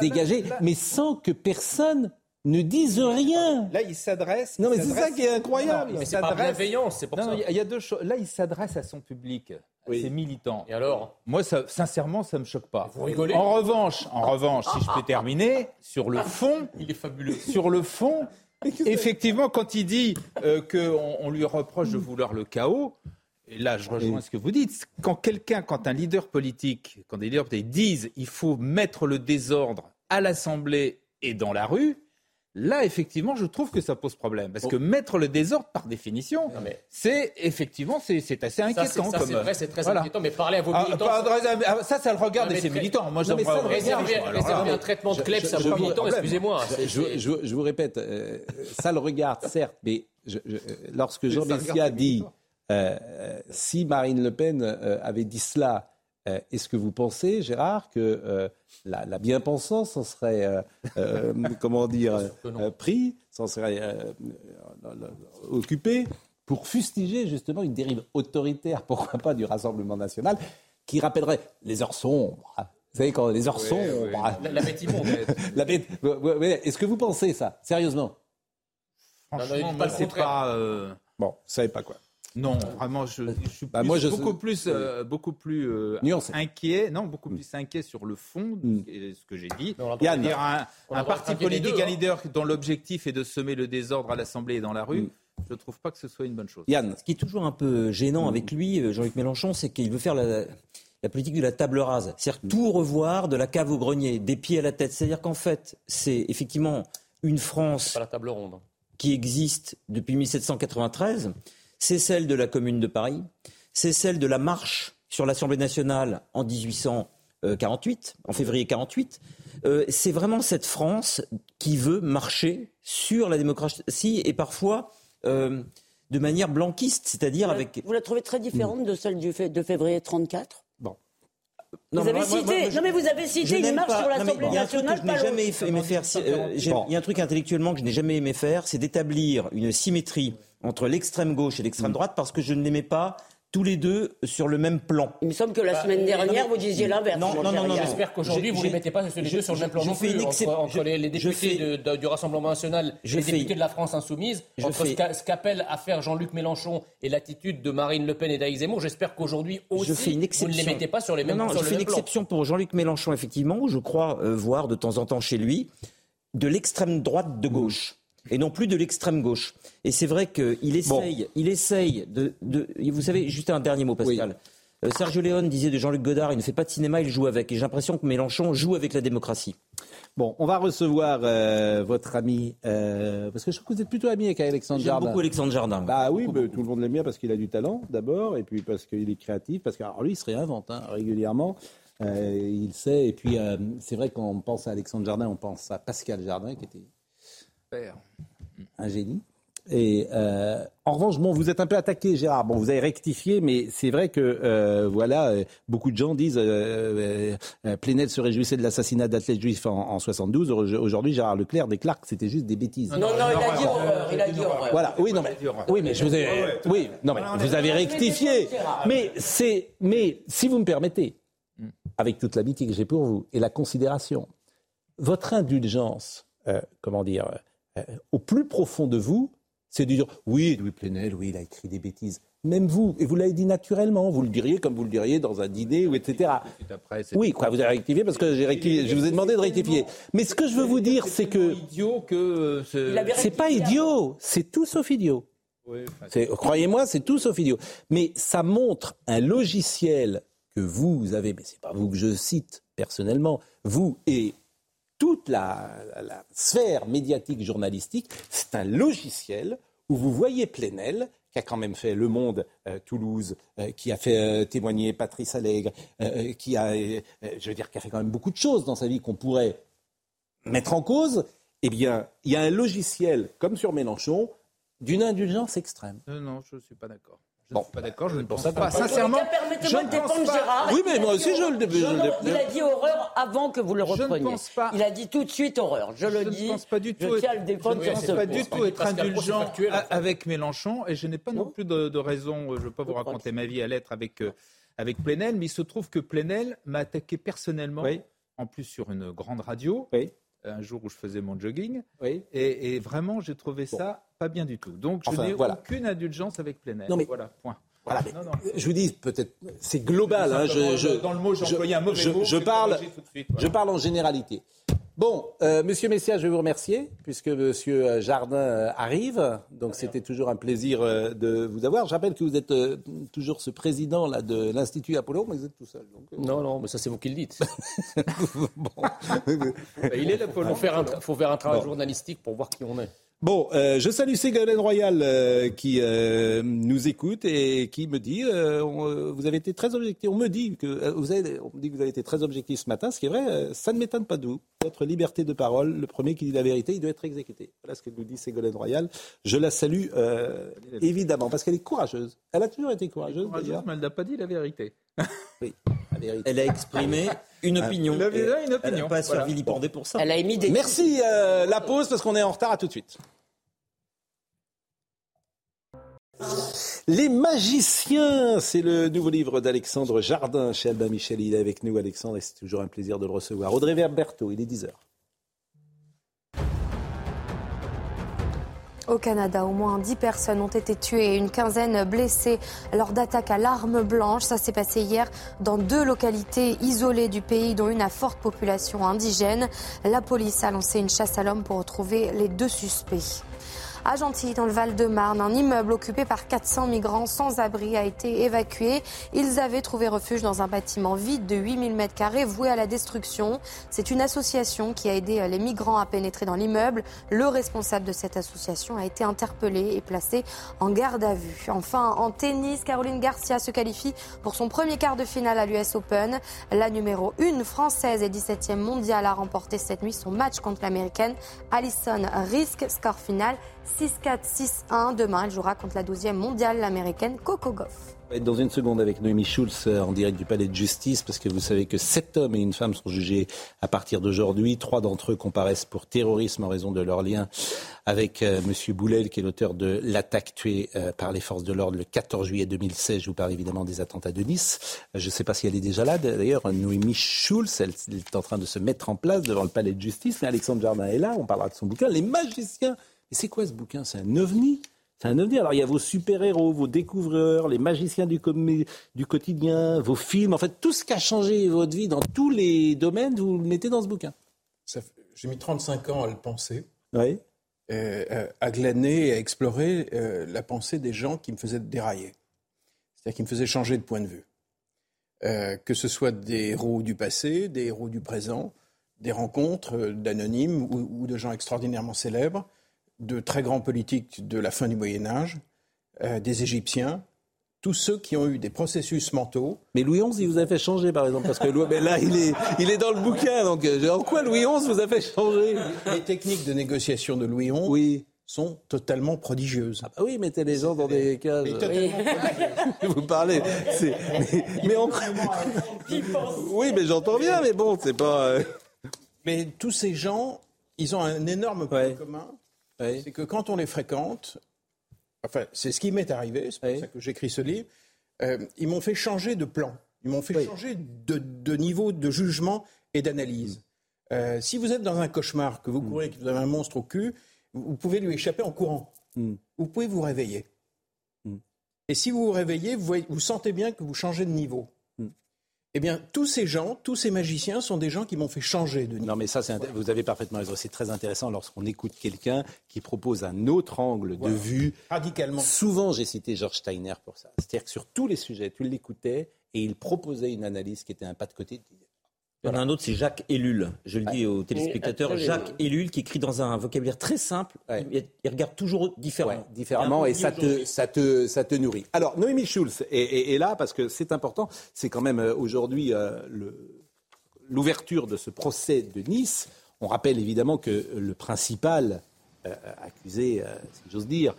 A: dégagez mais sans que personne ne dise rien.
G: Là, il s'adresse.
A: Non, mais c'est ça qui est incroyable.
E: mais c'est pas bienveillant, c'est pour ça.
G: Il y a deux choses. Là, il s'adresse à son public, à ses militants.
E: Et alors
G: Moi, ça, sincèrement, ça me choque pas.
E: Vous rigolez
G: En revanche, en revanche, si je peux terminer sur le fond,
E: il est fabuleux.
G: Sur le fond, effectivement, quand il dit euh, qu'on on lui reproche de vouloir le chaos, et là, je rejoins ce que vous dites. Quand quelqu'un, quand un leader politique, quand des leaders politiques disent il faut mettre le désordre à l'Assemblée et dans la rue, Là, effectivement, je trouve que ça pose problème. Parce que mettre le désordre, par définition, c'est effectivement, c'est assez inquiétant.
E: Ça, c'est vrai, c'est très inquiétant, mais parler à vos
G: ah,
E: militants...
G: Ah, ça, ça le regarde ses militants. Moi,
E: je réserver, un traitement de kleps à vos militants, excusez-moi.
A: Je, vous répète, euh, ça le regarde, certes, mais euh, lorsque Jean Messia dit si Marine Le Pen avait dit cela euh, est-ce que vous pensez, Gérard, que euh, la, bien-pensance s'en serait, euh, comment dire, pris, s'en serait occupé pour fustiger justement une dérive autoritaire, pourquoi pas du Rassemblement national, qui rappellerait les heures sombres Vous savez, quand les heures sont...
E: La, bête immonde.
A: la bête... Est-ce que vous pensez ça, sérieusement?
G: Franchement, moi, c'est pas... Euh,
A: bon, vous savez pas quoi.
G: Non, vraiment, je, suis bah, moi, je beaucoup, plus, euh, beaucoup plus euh, inquiet. Non, beaucoup mm. plus inquiet sur le fond de mm. ce que j'ai dit. Il y a un, parti politique, un hein. leader dont l'objectif est de semer le désordre à l'Assemblée et dans la rue. Mm. Je ne trouve pas que ce soit une bonne chose.
I: Yann, ce qui est toujours un peu gênant avec lui, Jean-Luc Mélenchon, c'est qu'il veut faire la, politique de la table rase. C'est-à-dire tout revoir de la cave au grenier, des pieds à la tête. C'est-à-dire qu'en fait, c'est effectivement une France
E: la table ronde.
I: qui existe depuis 1793 c'est celle de la Commune de Paris, c'est celle de la marche sur l'Assemblée nationale en 1848, en février 48. Euh, c'est vraiment cette France qui veut marcher sur la démocratie et parfois euh, de manière blanquiste, c'est-à-dire avec.
D: Vous la trouvez très différente de celle du de février 34
I: Bon.
D: vous avez cité, non mais vous avez cité une marche sur l'Assemblée nationale.
I: Il y a un truc que je n'ai jamais aimé faire. Euh, il y a un truc intellectuellement que je n'ai jamais aimé faire, c'est d'établir une symétrie entre l'extrême gauche et l'extrême mm. droite parce que je ne l'aimais pas tous les deux sur le même plan.
D: Il me semble que la bah, semaine dernière, vous disiez l'inverse.
E: Non, non, non, J'espère qu'aujourd'hui, vous ne les mettez pas tous les deux sur le même plan non plus. Entre, les, députés du Rassemblement national et les députés de la France insoumise, entre ce qu'appelle à faire Jean-Luc Mélenchon et l'attitude de Marine Le Pen et d'Aïe Zemmour, j'espère qu'aujourd'hui aussi, vous ne les mettez pas sur les mêmes,
I: non, non,
E: je
I: fais une exception pour Jean-Luc Mélenchon, effectivement, où je crois euh, voir de temps en temps chez lui de l'extrême droite de gauche et non plus de l'extrême gauche. Et c'est vrai qu'il essaye, il essaye de, Vous savez, juste un dernier mot, Pascal. Euh, Sergio Leone disait de Jean-Luc Godard, il ne fait pas de cinéma, il joue avec. Et j'ai l'impression que Mélenchon joue avec la démocratie.
A: Bon, on va recevoir euh, votre ami, euh, parce que je crois que vous êtes plutôt ami avec Alexandre Jardin.
I: J'aime beaucoup Alexandre Jardin.
A: Bah oui, tout le monde l'aime bien parce qu'il a du talent d'abord, et puis parce qu'il est créatif, parce que lui, il se réinvente hein, régulièrement. il sait, et puis c'est vrai qu'on pense à Alexandre Jardin, on pense à Pascal Jardin qui était un génie. Et euh, en revanche, bon, vous êtes un peu attaqué, Gérard. Bon, vous avez rectifié, mais c'est vrai que euh, voilà, euh, beaucoup de gens disent euh, Plenel se réjouissait de l'assassinat d'athlètes juifs en, en 72. Aujourd'hui, Gérard Leclerc déclare que c'était juste des bêtises.
D: Non, non, il a dit horreur. Il a dit horreur.
A: Voilà, oui, non, mais, oui, mais je vous ai, oui, non, mais vous avez rectifié. Mais c'est, mais si vous me permettez, avec toute l'amitié que j'ai pour vous et la considération, votre indulgence, comment dire euh, au plus profond de vous, c'est de dire oui, Louis Plenel, oui, il a écrit des bêtises. Même vous, et vous l'avez dit naturellement, vous le diriez comme vous le diriez dans un dîner, ou etc. oui, quoi, vous avez rectifié parce que je vous ai demandé de rectifier. Mais ce que je veux vous dire, c'est que
G: idiot que
A: c'est pas idiot, c'est tout sauf idiot. Croyez-moi, c'est tout sauf idiot. Mais ça montre un logiciel que vous avez, mais c'est pas vous que je cite personnellement, vous et toute la, sphère médiatique journalistique, c'est un logiciel où vous voyez Plenel, qui a quand même fait Le Monde, euh, Toulouse, euh, qui a fait euh, témoigner Patrice Allègre, qui a, qui a fait quand même beaucoup de choses dans sa vie qu'on pourrait mettre en cause. Eh bien, il y a un logiciel, comme sur Mélenchon, d'une indulgence extrême.
G: Non, je ne suis pas d'accord. Je suis pas d'accord, je ne pense pas. Sincèrement,
D: permettez-moi de défendre Gérard.
A: Oui, mais moi aussi je le
D: Il a dit horreur avant que vous le repreniez. Je ne pense pas. Il a dit tout de suite horreur. Je le dis. Je ne pense pas du tout. Je tiens à le défendre
G: sur ce pas du tout être indulgent avec Mélenchon et je n'ai pas non plus de raison. Je ne veux pas vous raconter ma vie à l'être avec euh, avec Plenel, mais il se trouve que Plenel m'a attaqué personnellement, en plus sur une grande radio. Oui un jour où je faisais mon jogging. Oui. Et, vraiment, j'ai trouvé ça pas bien du tout. Donc, je n'ai aucune indulgence avec plein air. Non, mais... Voilà, point.
A: Voilà, je vous dis peut-être, c'est global. Hein, je,
G: dans le mot, j'ai employé un mauvais mot.
A: Je parle, je parle en généralité. Bon, euh, Monsieur Messia, je vais vous remercier puisque Monsieur euh, Jardin euh, arrive. Donc c'était toujours un plaisir de vous avoir. Je rappelle que vous êtes toujours ce président là de l'Institut Apollo, mais vous êtes tout seul.
E: non, non, mais ça c'est vous qui le dites. bon. Il est là pour faire un, faut faire un travail journalistique pour voir qui on est.
A: Bon, euh, je salue Ségolène Royal euh, qui euh, nous écoute et qui me dit vous avez été très objectif. On me dit que vous avez, on me dit que vous avez été très objectif ce matin, ce qui est vrai. ça ne m'étonne pas de vous. Votre liberté de parole, le premier qui dit la vérité, il doit être exécuté. Voilà ce que nous dit Ségolène Royal. Je la salue évidemment parce qu'elle est courageuse. Elle a toujours été courageuse. d'ailleurs.
G: mais elle n'a pas dit la vérité.
I: oui, vérité. Elle a exprimé une opinion.
G: Elle a une opinion. Elle n'a
I: pas voilà. vilipendée pour ça.
D: Elle a émis des.
A: Merci. la pause parce qu'on est en retard. À tout de suite. Les magiciens, c'est le nouveau livre d'Alexandre Jardin chez Albin Michel. Il est avec nous, Alexandre, et c'est toujours un plaisir de le recevoir. Audrey Verberto, il est 10h.
B: Au Canada, au moins 10 personnes ont été tuées et une quinzaine blessées lors d'attaques à l'arme blanche. Ça s'est passé hier dans deux localités isolées du pays, dont une à forte population indigène. La police a lancé une chasse à l'homme pour retrouver les deux suspects. À Gentilly, dans le Val-de-Marne, un immeuble occupé par 400 migrants sans abri a été évacué. Ils avaient trouvé refuge dans un bâtiment vide de 8000 m2 voué à la destruction. C'est une association qui a aidé les migrants à pénétrer dans l'immeuble. Le responsable de cette association a été interpellé et placé en garde à vue. Enfin, en tennis, Caroline Garcia se qualifie pour son premier quart de finale à l'US Open. La numéro 1 française et 17e mondiale a remporté cette nuit son match contre l'américaine Alison Risk. Score final 6-4, 6-1. Demain, elle jouera contre la 12e mondiale, l'américaine Coco Goff.
A: Dans une seconde avec Noémie Schulz euh, en direct du palais de justice, parce que vous savez que sept hommes et une femme sont jugés à partir d'aujourd'hui. Trois d'entre eux comparaissent pour terrorisme en raison de leur lien avec euh, M. Boulel, qui est l'auteur de l'attaque tuée euh, par les forces de l'ordre le 14 juillet 2016. Je vous parle évidemment des attentats de Nice. Je ne sais pas si elle est déjà là. D'ailleurs, Noémie Schulz, elle, est en train de se mettre en place devant le palais de justice. Mais Alexandre Jardin est là. On parlera de son bouquin. Les magiciens et c'est quoi ce bouquin? C'est un ovni? C'est un ovni. Alors il y a vos super-héros, vos découvreurs, les magiciens du, du, quotidien, vos films, en fait tout ce qui a changé votre vie dans tous les domaines, vous le mettez dans ce bouquin.
U: J'ai mis 35 ans à le penser.
A: Oui.
U: Euh, à glaner et à explorer euh, la pensée des gens qui me faisaient dérailler. C'est-à-dire qui me faisaient changer de point de vue. Euh, que ce soit des héros du passé, des héros du présent, des rencontres d'anonymes ou, de gens extraordinairement célèbres, de très grands politiques de la fin du Moyen Âge, euh, des Égyptiens, tous ceux qui ont eu des processus mentaux.
A: Mais Louis XI, il vous a fait changer, par exemple, parce que mais là, il est, il est dans le bouquin. Donc, euh, en quoi Louis XI vous a fait changer?
U: Les techniques de négociation de Louis XI oui. sont totalement prodigieuses.
A: Ah bah oui, mettez les gens dans des cases. vous parlez. Mais, mais oui, mais j'entends bien, mais bon, c'est pas. Euh,
U: mais tous ces gens, ils ont un énorme point commun c'est que quand on les fréquente, enfin, c'est ce qui m'est arrivé, c'est pour ça que j'écris ce livre, euh, ils m'ont fait changer de plan, ils m'ont fait changer de, niveau de jugement et d'analyse. Euh, si vous êtes dans un cauchemar, que vous mm. courez, que vous avez un monstre au cul, vous pouvez lui échapper en courant. Mm. Vous pouvez vous réveiller. Mm. Et si vous vous réveillez, vous sentez bien que vous changez de niveau. Eh bien, tous ces gens, tous ces magiciens sont des gens qui m'ont fait changer de niveau.
A: Non, mais ça, vous avez parfaitement raison. C'est très intéressant lorsqu'on écoute quelqu'un qui propose un autre angle de vue.
U: Radicalement.
A: Souvent, j'ai cité George Steiner pour ça. C'est-à-dire que sur tous les sujets, tu l'écoutais et il proposait une analyse qui était un pas de côté.
I: Il y en a un autre, c'est Jacques Ellul. Je le dis aux téléspectateurs. Jacques Ellul qui écrit dans un vocabulaire très simple. Il, regarde toujours différemment.
A: différemment et ça te, ça, te, ça te nourrit. Alors, Noémie Schulz est, là parce que c'est important. C'est quand même euh, aujourd'hui euh, l'ouverture de ce procès de Nice. On rappelle évidemment que le principal euh, accusé, si j'ose dire,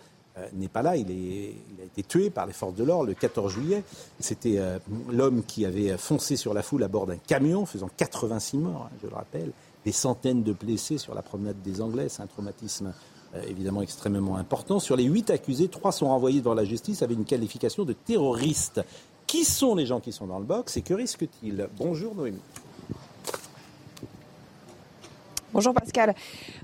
A: n'est pas là. Il, a été tué par les forces de l'ordre le 14 juillet. C'était euh, l'homme qui avait foncé sur la foule à bord d'un camion, faisant 86 morts, hein, je le rappelle, des centaines de blessés sur la promenade des Anglais. C'est un traumatisme euh, évidemment extrêmement important. Sur les huit accusés, trois sont renvoyés devant la justice avec une qualification de terroriste. Qui sont les gens qui sont dans le box et que risquent-ils Bonjour Noémie.
V: Bonjour Pascal.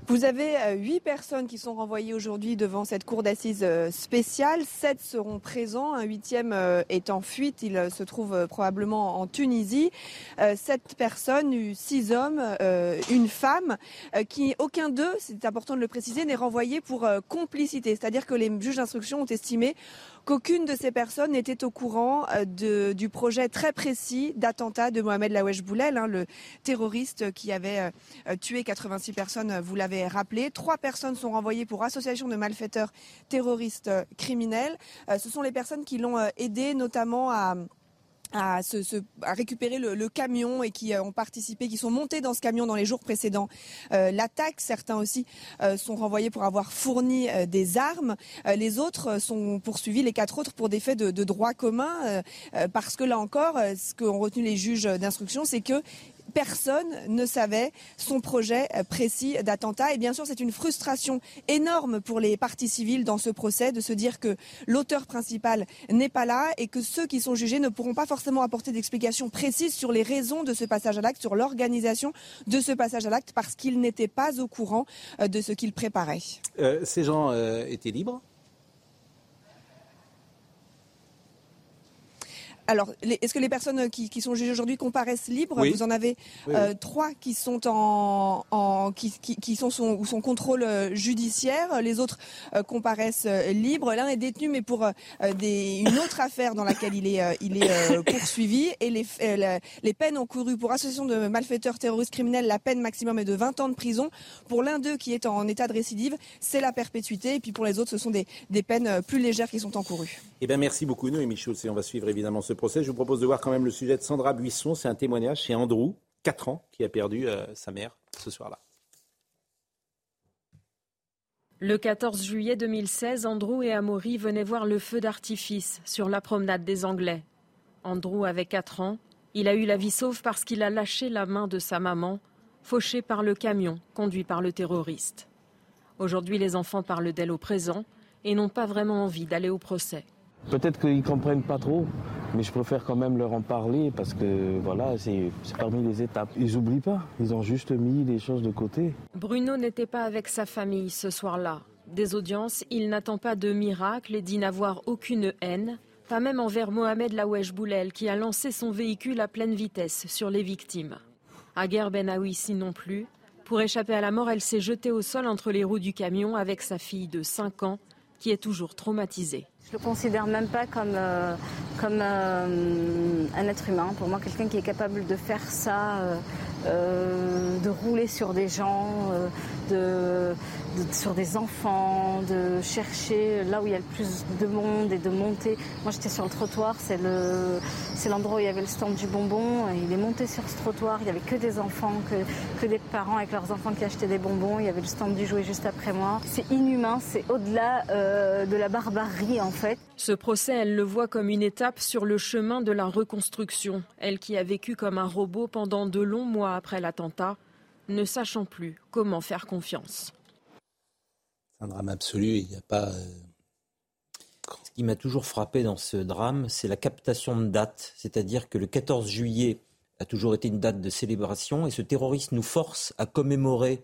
V: Vous avez euh, huit personnes qui sont renvoyées aujourd'hui devant cette cour d'assises euh, spéciale. Sept seront présents. Un huitième euh, est en fuite. Il se trouve probablement en Tunisie. Sept personnes, six hommes, une femme, qui aucun d'eux, c'est important de le préciser, n'est renvoyé pour complicité. C'est-à-dire que les juges d'instruction ont estimé qu'aucune de ces personnes n'était au courant de, du projet très précis d'attentat de Mohamed Lawesh Boulel, hein, le terroriste qui avait tué 86 personnes, vous l'avez rappelé. Trois personnes sont renvoyées pour association de malfaiteurs terroristes euh, criminels. Euh, ce sont les personnes qui l'ont euh, aidé notamment à à, récupérer le, camion et qui ont participé, qui sont montés dans ce camion dans les jours précédents l'attaque. Certains aussi sont renvoyés pour avoir fourni des armes. les autres sont poursuivis, les quatre autres, pour des faits de, de droit commun, parce que là encore, ce qu'ont retenu les juges d'instruction, c'est que personne ne savait son projet précis d'attentat. Et bien sûr, c'est une frustration énorme pour les parties civiles dans ce procès de se dire que l'auteur principal n'est pas là et que ceux qui sont jugés ne pourront pas forcément apporter d'explications précises sur les raisons de ce passage à l'acte, sur l'organisation de ce passage à l'acte, parce qu'ils n'étaient pas au courant de ce qu'ils préparaient.
A: Euh, ces gens euh, étaient libres?
V: Alors, est-ce que les personnes qui, sont jugées aujourd'hui comparaissent libres? Vous en avez euh, trois qui sont en, qui, sont sous contrôle euh, judiciaire. Les autres euh, comparaissent libres. L'un est détenu, mais pour une autre affaire dans laquelle il est, il est poursuivi. Et les, les peines encourues pour association de malfaiteurs terroristes criminels, la peine maximum est de 20 ans de prison. Pour l'un d'eux qui est en état de récidive, c'est la perpétuité. Et puis pour les autres, ce sont des, peines plus légères qui sont encourues.
A: Eh bien, merci beaucoup, Noémie Schultz. Et on va suivre évidemment ce Je vous propose de voir quand même le sujet de Sandra Buisson. C'est un témoignage chez Andrew, 4 ans, qui a perdu euh, sa mère ce soir-là.
H: Le 14 juillet 2016, Andrew et Amaury venaient voir le feu d'artifice sur la promenade des Anglais. Andrew avait 4 ans. Il a eu la vie sauve parce qu'il a lâché la main de sa maman, fauchée par le camion conduit par le terroriste. Aujourd'hui, les enfants parlent d'elle au présent et n'ont pas vraiment envie d'aller au procès.
W: Peut-être qu'ils ne comprennent pas trop, mais je préfère quand même leur en parler parce que voilà, c'est parmi les étapes. Ils n'oublient pas, ils ont juste mis les choses de côté.
H: Bruno n'était pas avec sa famille ce soir-là. Des audiences, il n'attend pas de miracle et dit n'avoir aucune haine, pas même envers Mohamed Lawesh Boulel qui a lancé son véhicule à pleine vitesse sur les victimes. Aguerre Benaouissi non plus. Pour échapper à la mort, elle s'est jetée au sol entre les roues du camion avec sa fille de 5 ans qui est toujours traumatisée.
X: Je le considère même pas comme, euh, comme euh, un être humain. Pour moi, quelqu'un qui est capable de faire ça, euh, de rouler sur des gens, de, sur des enfants, de chercher là où il y a le plus de monde et de monter. Moi, j'étais sur le trottoir, c'est le, c'est l'endroit où il y avait le stand du bonbon. Il est monté sur ce trottoir, il n'y avait que des enfants, que, que des parents avec leurs enfants qui achetaient des bonbons. Il y avait le stand du jouet juste après moi. C'est inhumain, c'est au-delà euh, de la barbarie en fait.
H: Ce procès, elle le voit comme une étape sur le chemin de la reconstruction. Elle qui a vécu comme un robot pendant de longs mois après l'attentat, ne sachant plus comment faire confiance
A: un drame absolu. Il n'y a pas. Euh,
I: ce qui m'a toujours frappé dans ce drame, c'est la captation de date. C'est-à-dire que le 14 juillet a toujours été une date de célébration et ce terroriste nous force à commémorer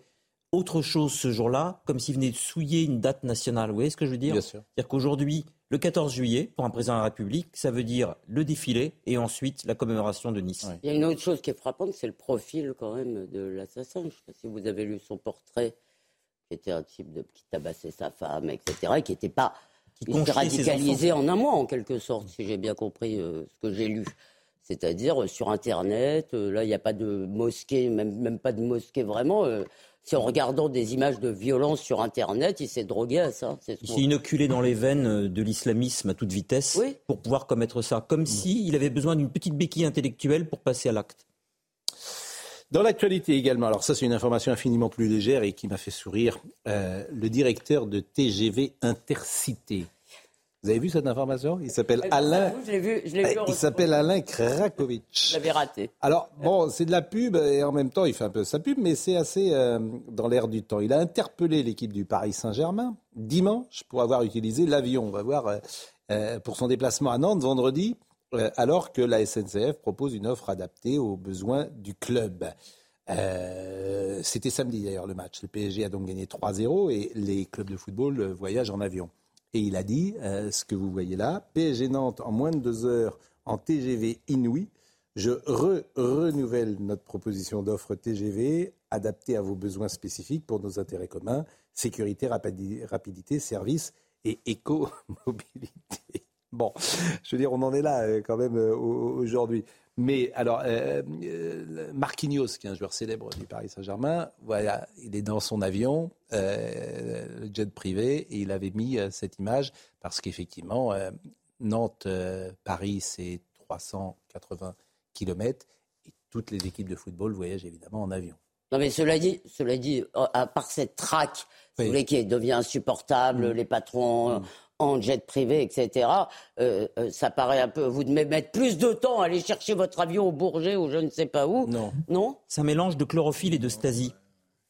I: autre chose ce jour-là, comme s'il venait de souiller une date nationale. Vous voyez ce que je veux dire C'est-à-dire qu'aujourd'hui, le 14 juillet, pour un président de la République, ça veut dire le défilé et ensuite la commémoration de Nice.
D: Il y a une autre chose qui est frappante, c'est le profil quand même de l'assassin. Je ne sais pas si vous avez lu son portrait qui était un type de, qui tabassait sa femme, etc., et qui n'était pas qui radicalisé en un mois, en quelque sorte, si j'ai bien compris euh, ce que j'ai lu. C'est-à-dire euh, sur Internet, euh, là, il n'y a pas de mosquée, même, même pas de mosquée vraiment. si en regardant des images de violence sur Internet, il s'est drogué à ça.
I: Il s'est inoculé dans les veines de l'islamisme à toute vitesse pour pouvoir commettre ça, comme mmh. s'il avait besoin d'une petite béquille intellectuelle pour passer à l'acte.
A: Dans l'actualité également, alors ça c'est une information infiniment plus légère et qui m'a fait sourire, euh, le directeur de TGV Intercité. Vous avez vu cette information? Il s'appelle eh ben, Alain. il s'appelle Alain Krakowicz.
D: Je l'avais raté.
A: Alors bon, c'est de la pub et en même temps il fait un peu sa pub, mais c'est assez euh, dans l'air du temps. Il a interpellé l'équipe du Paris Saint-Germain dimanche pour avoir utilisé l'avion. On va voir euh, pour son déplacement à Nantes vendredi euh, alors que la SNCF propose une offre adaptée aux besoins du club. Euh, c'était samedi d'ailleurs le match. Le PSG a donc gagné 3-0 et les clubs de football euh, voyagent en avion. Et il a dit ce que vous voyez là PSG Nantes en moins de deux heures en TGV inouï. Je renouvelle notre proposition d'offre TGV adaptée à vos besoins spécifiques pour nos intérêts communs sécurité, rapidité, service et éco-mobilité. Bon, je veux dire, on en est là euh, quand même euh, aujourd'hui. Mais alors, euh, Marquinhos, qui est un joueur célèbre du Paris Saint-Germain, voilà, il est dans son avion, le jet privé, et il avait mis cette image parce qu'effectivement, Nantes-Paris, c'est 380 km et toutes les équipes de football voyagent évidemment en avion.
D: Non, mais cela dit, cela dit à part cette traque, qui devient insupportable, mm. les patrons. Mm en jet privé, etc. Euh, euh, ça paraît un peu. Vous devez mettre plus de temps à aller chercher votre avion au Bourget ou je ne sais pas où.
I: Non.
D: Non?
I: C'est un mélange de chlorophylle et de Stasi.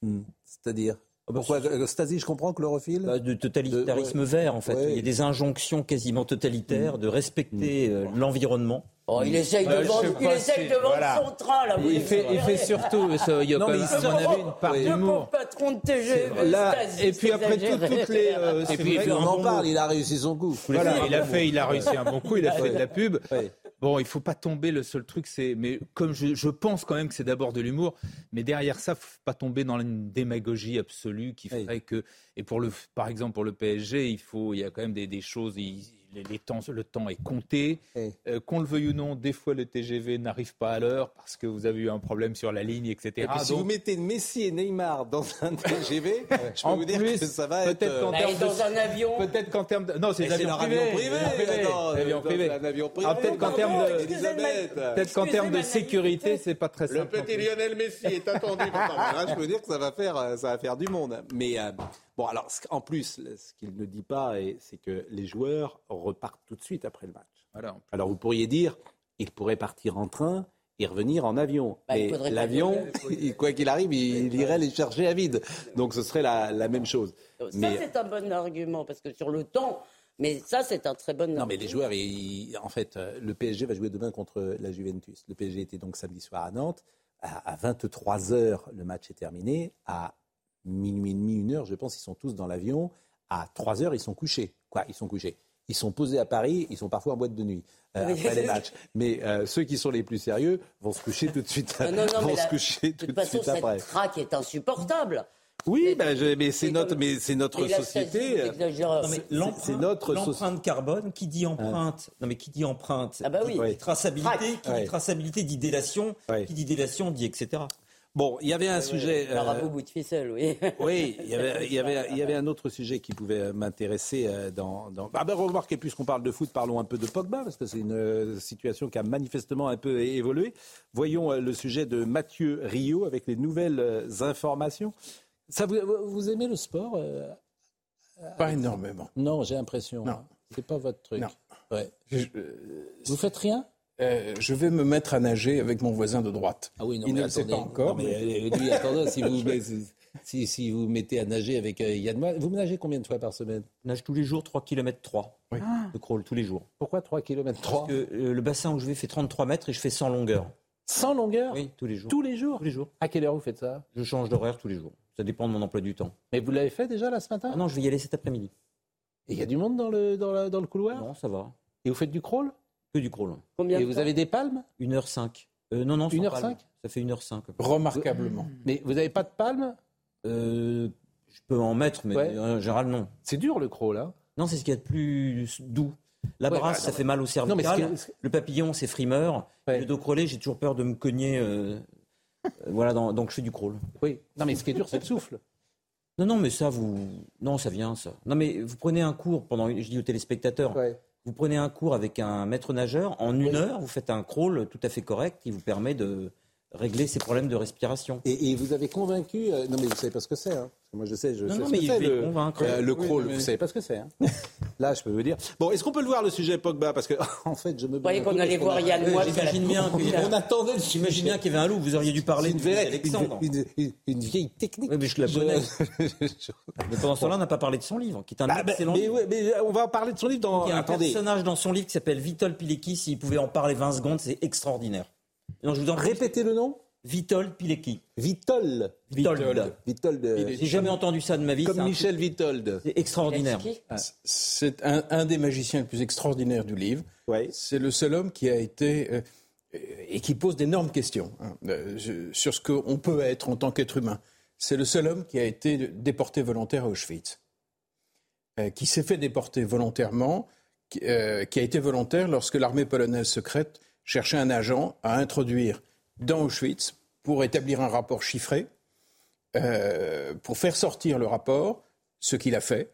A: Hmm. C'est-à-dire? Ah bah, Pourquoi euh, Stasi, je comprends, chlorophylle?
I: Bah, De totalitarisme vert, en fait. Il y a des injonctions quasiment totalitaires de respecter hmm. l'environnement.
D: Oh, il essaye de vendre, il essaye de vendre son train, là.
G: Il, fait, il fait surtout, il y a non, mais à mon avis, une part d'humour.
D: patron de TGV.
G: Là, et puis après tout, toutes les. Euh,
A: et puis, on en parle, il a réussi son coup.
G: Voilà, il a fait, il a réussi un bon coup, il a fait de la pub. Bon, il faut pas tomber. Le seul truc, c'est, mais comme je, je, pense quand même que c'est d'abord de l'humour, mais derrière ça, faut pas tomber dans une démagogie absolue qui ferait que. Et pour le, par exemple, pour le PSG, il faut, il y a quand même des, des choses. Il, les, temps, le temps est compté. Euh, qu'on le veuille ou non, des fois le TGV n'arrive pas à l'heure parce que vous avez eu un problème sur la ligne, etc.
A: Et si vous mettez Messi et Neymar dans un TGV, je peux vous dire que ça va être.
D: Peut-être qu'en termes de... dans un avion.
G: Peut-être qu'en termes de. Non, c'est
A: un avion privé.
G: Avion privé. Un avion privé. Peut-être qu'en termes de. Peut-être qu'en termes de sécurité, c'est pas très simple.
A: Le petit Lionel Messi est attendu. Là, je peux dire que ça va faire, ça va faire du monde. Mais euh, Bon, alors, en plus, ce qu'il ne dit pas, c'est que les joueurs repartent tout de suite après le match. Alors, vous pourriez dire, ils pourraient partir en train et revenir en avion.
D: Bah,
A: l'avion, quoi qu'il arrive, il, irait les chercher à vide. Donc, ce serait la, même chose.
D: Ça, c'est un bon argument, parce que sur le temps, mais ça, c'est un très bon argument.
A: Non, mais les joueurs, en fait, euh, le PSG va jouer demain contre la Juventus. Le PSG était donc samedi soir à Nantes. À, à 23 h le match est terminé. À minuit et demi, une heure, je pense, ils sont tous dans l'avion. À 3 heures, ils sont couchés. Quoi, ils sont couchés? Ils sont posés à Paris, ils sont parfois en boîte de nuit euh, après les matchs. Mais euh, ceux qui sont les plus sérieux vont se coucher tout de suite.
D: Non, non,
A: vont
D: se
A: la, coucher tout de, toute façon,
D: suite
A: après.
D: Cette traque est insupportable.
A: Oui, ben, je, mais c'est notre, mais c'est notre société.
I: l'empreinte carbone, qui dit empreinte, non mais qui dit empreinte,
D: ah bah oui.
I: dit traçabilité, qui dit traçabilité, dit délation, qui dit délation, dit etc.
A: Bon, il y avait un sujet.
D: Euh, bout de ficelle, oui.
A: oui, il y, avait, il, y avait, il y avait un autre sujet qui pouvait m'intéresser. Euh, dans, dans... Ah ben, remarquez, puisqu'on parle de foot, parlons un peu de Pogba, parce que c'est une euh, situation qui a manifestement un peu évolué. Voyons le sujet de Mathieu Rio avec les nouvelles informations. Ça, vous, vous aimez le sport
U: Pas énormément.
A: Non, j'ai l'impression. Non. C'est pas votre truc. Non. Ouais. vous faites rien?
U: Euh, je vais me mettre à nager avec mon voisin de droite.
A: Ah oui, non,
U: Il
A: mais
U: ne le sait pas encore.
A: mais, euh, lui, attendez, si vous, si, si, vous mettez à nager avec euh, Yann, vous nagez combien de fois par semaine?
I: Je nage tous les jours 3 km 3 oui. de crawl, tous les jours.
A: Pourquoi 3 km 3
I: Parce que le bassin où je vais fait 33 mètres et je fais 100 longueurs.
A: 100 longueurs?
I: Oui, tous les jours.
A: Tous les jours?
I: Tous les jours.
A: À quelle heure vous faites ça?
I: Je change d'horaire tous les jours. Ça dépend de mon emploi du temps.
A: Mais vous l'avez fait déjà là ce matin?
I: Ah Non, je vais y aller cet après-midi.
A: Et il y a du monde dans le, dans, dans le couloir?
I: Non, ça va.
A: Et vous faites du crawl?
I: Du crawl.
A: Combien Et vous avez des palmes?
I: 1h05. Euh, non, non,
A: 1h05
I: Ça fait 1h05.
U: Remarquablement.
A: Mais vous n'avez pas de palmes?
I: Euh, Je peux en mettre, mais en général, non.
A: C'est dur le crawl, là
I: Non, c'est ce qu'il y a de plus doux. La brasse, ça fait mal au cervical. Le papillon, c'est frimeur. Le dos crôlé, j'ai toujours peur de me cogner. Euh, voilà, donc je fais du crawl.
A: Oui. Non, mais ce qui est dur, c'est le souffle.
I: Non, non, mais ça, vous. Non, ça vient, ça. Non, mais vous prenez un cours pendant. Je dis aux téléspectateurs. Vous prenez un cours avec un maître nageur, en une heure, vous faites un crawl tout à fait correct qui vous permet de régler ses problèmes de respiration.
A: Et, vous avez convaincu. Euh, non, mais vous savez pas ce que c'est. Hein moi, je sais, je
I: non,
A: sais
I: non, mais
A: il
I: le, convaincre.
A: Euh, le crawl, vous savez pas ce que c'est. Hein Là, je peux vous dire. Bon, est-ce qu'on peut le voir le sujet Pogba? Parce que, en fait, je me.
D: Vous voyez qu'on allait voir Yann
I: Moix. J'imagine bien.
A: On attendait.
I: J'imagine bien qu'il y avait un loup. Vous auriez dû parler
A: de Alexandre. Une, une, une, vieille technique.
I: Oui, mais je la connais. mais pendant ce temps-là, on n'a pas parlé de son livre, qui est un bah, excellent
A: mais, livre. Mais, on va parler de son livre dans.
I: Il y a un personnage dans son livre qui s'appelle Vitol Pilecki. S'il pouvait en parler 20 secondes, c'est extraordinaire.
A: Non, je vous en répétez le nom
I: Vitol Pilecki.
A: Vitold.
I: Vitold.
A: Vitold.
I: J'ai jamais entendu ça de ma vie.
A: Comme Michel Vitold.
I: C'est extraordinaire.
U: C'est un, des magiciens les plus extraordinaires du livre.
A: Ouais.
U: C'est le seul homme qui a été euh, et qui pose d'énormes questions hein, euh, sur ce qu'on peut être en tant qu'être humain. C'est le seul homme qui a été déporté volontaire à Auschwitz, euh, qui s'est fait déporter volontairement, qui, qui a été volontaire lorsque l'armée polonaise secrète cherchait un agent à introduire dans Auschwitz pour établir un rapport chiffré, euh, pour faire sortir le rapport, ce qu'il a fait.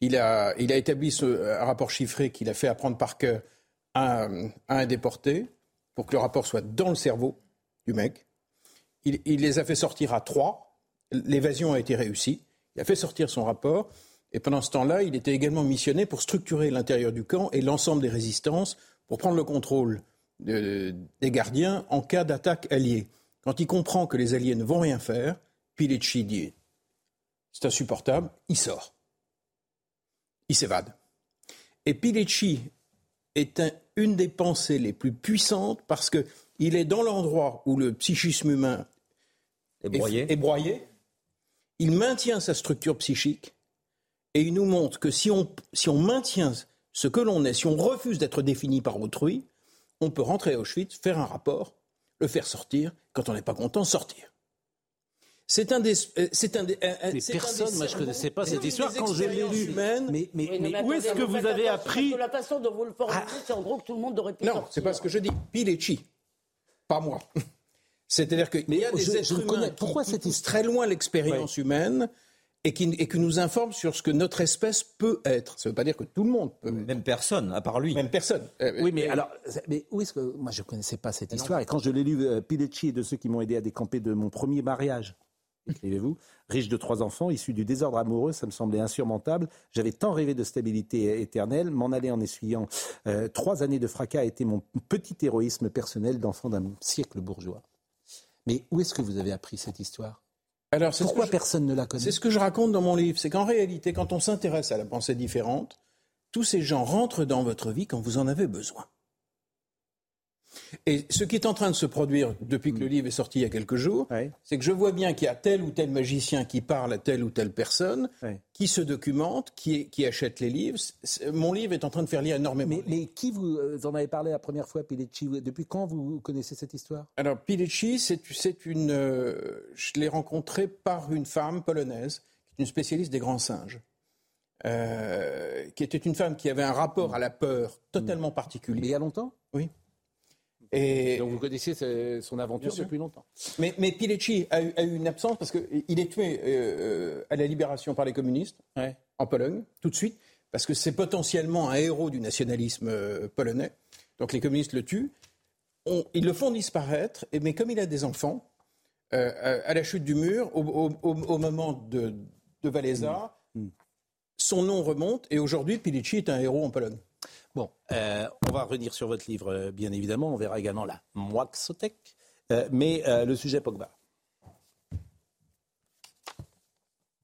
U: Il a, établi ce, un rapport chiffré qu'il a fait apprendre par cœur à, un déporté pour que le rapport soit dans le cerveau du mec. Il les a fait sortir à trois. L'évasion a été réussie. Il a fait sortir son rapport. Et pendant ce temps-là, il était également missionné pour structurer l'intérieur du camp et l'ensemble des résistances pour prendre le contrôle des gardiens en cas d'attaque alliée. Quand il comprend que les alliés ne vont rien faire, Pilecci dit c'est insupportable, il sort. Il s'évade. Et Pilecci est une des pensées les plus puissantes parce qu'il est dans l'endroit où le psychisme humain est broyé. Il maintient sa structure psychique et il nous montre que si on, si on maintient ce que l'on est, si on refuse d'être défini par autrui, on peut rentrer à Auschwitz, faire un rapport, le faire sortir, quand on n'est pas content, sortir. C'est un des. Euh, c'est un des.
A: personne, moi je ne connaissais pas cette histoire quand je l'ai lu. Mais, mais, où est-ce que vous avez appris
D: La façon dont vous le formulez, ah. c'est en gros que tout le monde aurait pu.
U: Non, c'est pas ce que je dis. Pilecci, pas moi. C'est-à-dire qu'il y a des êtres humains Pourquoi qui poussent très loin l'expérience humaine et qui, et nous informe sur ce que notre espèce peut être. Ça ne veut pas dire que tout le monde peut.
I: Même personne, à part lui.
U: Même personne.
A: Euh, oui, mais alors, mais où est-ce que moi je ne connaissais pas cette histoire et quand je l'ai lu, euh, Pilecci est de ceux qui m'ont aidé à décamper de mon premier mariage écrivez-vous, riche de trois enfants, issu du désordre amoureux, ça me semblait insurmontable. J'avais tant rêvé de stabilité éternelle, m'en aller en essuyant euh, trois années de fracas a été mon petit héroïsme personnel d'enfant d'un siècle bourgeois. Mais où est-ce que vous avez appris cette histoire? Alors, Pourquoi personne ne la connaît
U: C'est ce que je raconte dans mon livre. C'est qu'en réalité, quand on s'intéresse à la pensée différente, tous ces gens rentrent dans votre vie quand vous en avez besoin. Et ce qui est en train de se produire depuis que le livre est sorti il y a quelques jours, c'est que je vois bien qu'il y a tel ou tel magicien qui parle à telle ou telle personne, qui se documente, qui, qui, achète les livres. Mon livre est en train de faire lire énormément.
A: Mais, qui vous euh, en avez parlé la première fois, Pilecci? Depuis quand vous connaissez cette histoire?
U: Alors, Pilecci, c'est une. Euh, je l'ai rencontré par une femme polonaise, une spécialiste des grands singes. Euh, qui était une femme qui avait un rapport à la peur totalement particulier.
A: Mais il y a longtemps?
U: Oui.
A: Et Donc vous connaissiez son aventure depuis longtemps.
U: Mais, mais Pilecci a eu, une absence parce qu'il est tué euh, à la libération par les communistes en Pologne, tout de suite, parce que c'est potentiellement un héros du nationalisme euh, polonais. Donc les communistes le tuent. ils le font disparaître, mais comme il a des enfants, euh, à la chute du mur, au, moment de, de Valéza, mm. Mm. son nom remonte et aujourd'hui Pilecci est un héros en Pologne.
A: Bon, euh, on va revenir sur votre livre, euh, bien évidemment. On verra également la Moixotec. Euh, mais le sujet Pogba.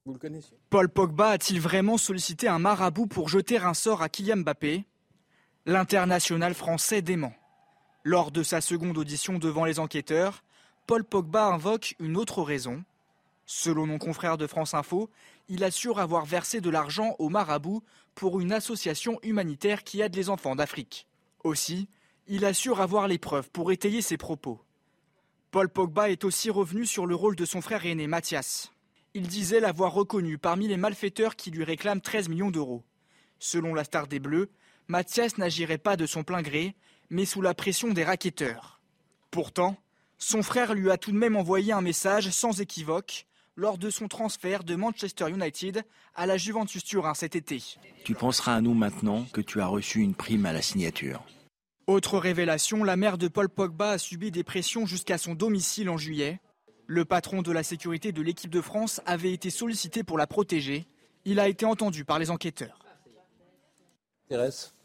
U: Vous le connaissiez
R: Paul Pogba a-t-il vraiment sollicité un marabout pour jeter un sort à Kylian Mbappé? L'international français dément. Lors de sa seconde audition devant les enquêteurs, Paul Pogba invoque une autre raison. Selon mon confrère de France Info, il assure avoir versé de l'argent au marabout pour une association humanitaire qui aide les enfants d'Afrique. Aussi, il assure avoir les preuves pour étayer ses propos. Paul Pogba est aussi revenu sur le rôle de son frère aîné Mathias. Il disait l'avoir reconnu parmi les malfaiteurs qui lui réclament 13 millions d'euros. Selon la star des Bleus, Mathias n'agirait pas de son plein gré, mais sous la pression des raquetteurs. Pourtant, son frère lui a tout de même envoyé un message sans équivoque lors de son transfert de Manchester United à la Juventus Turin cet été.
Y: Tu penseras à nous maintenant que tu as reçu une prime à la signature.
R: Autre révélation, la mère de Paul Pogba a subi des pressions jusqu'à son domicile en juillet. Le patron de la sécurité de l'équipe de France avait été sollicité pour la protéger. Il a été entendu par les enquêteurs.
A: Thérèse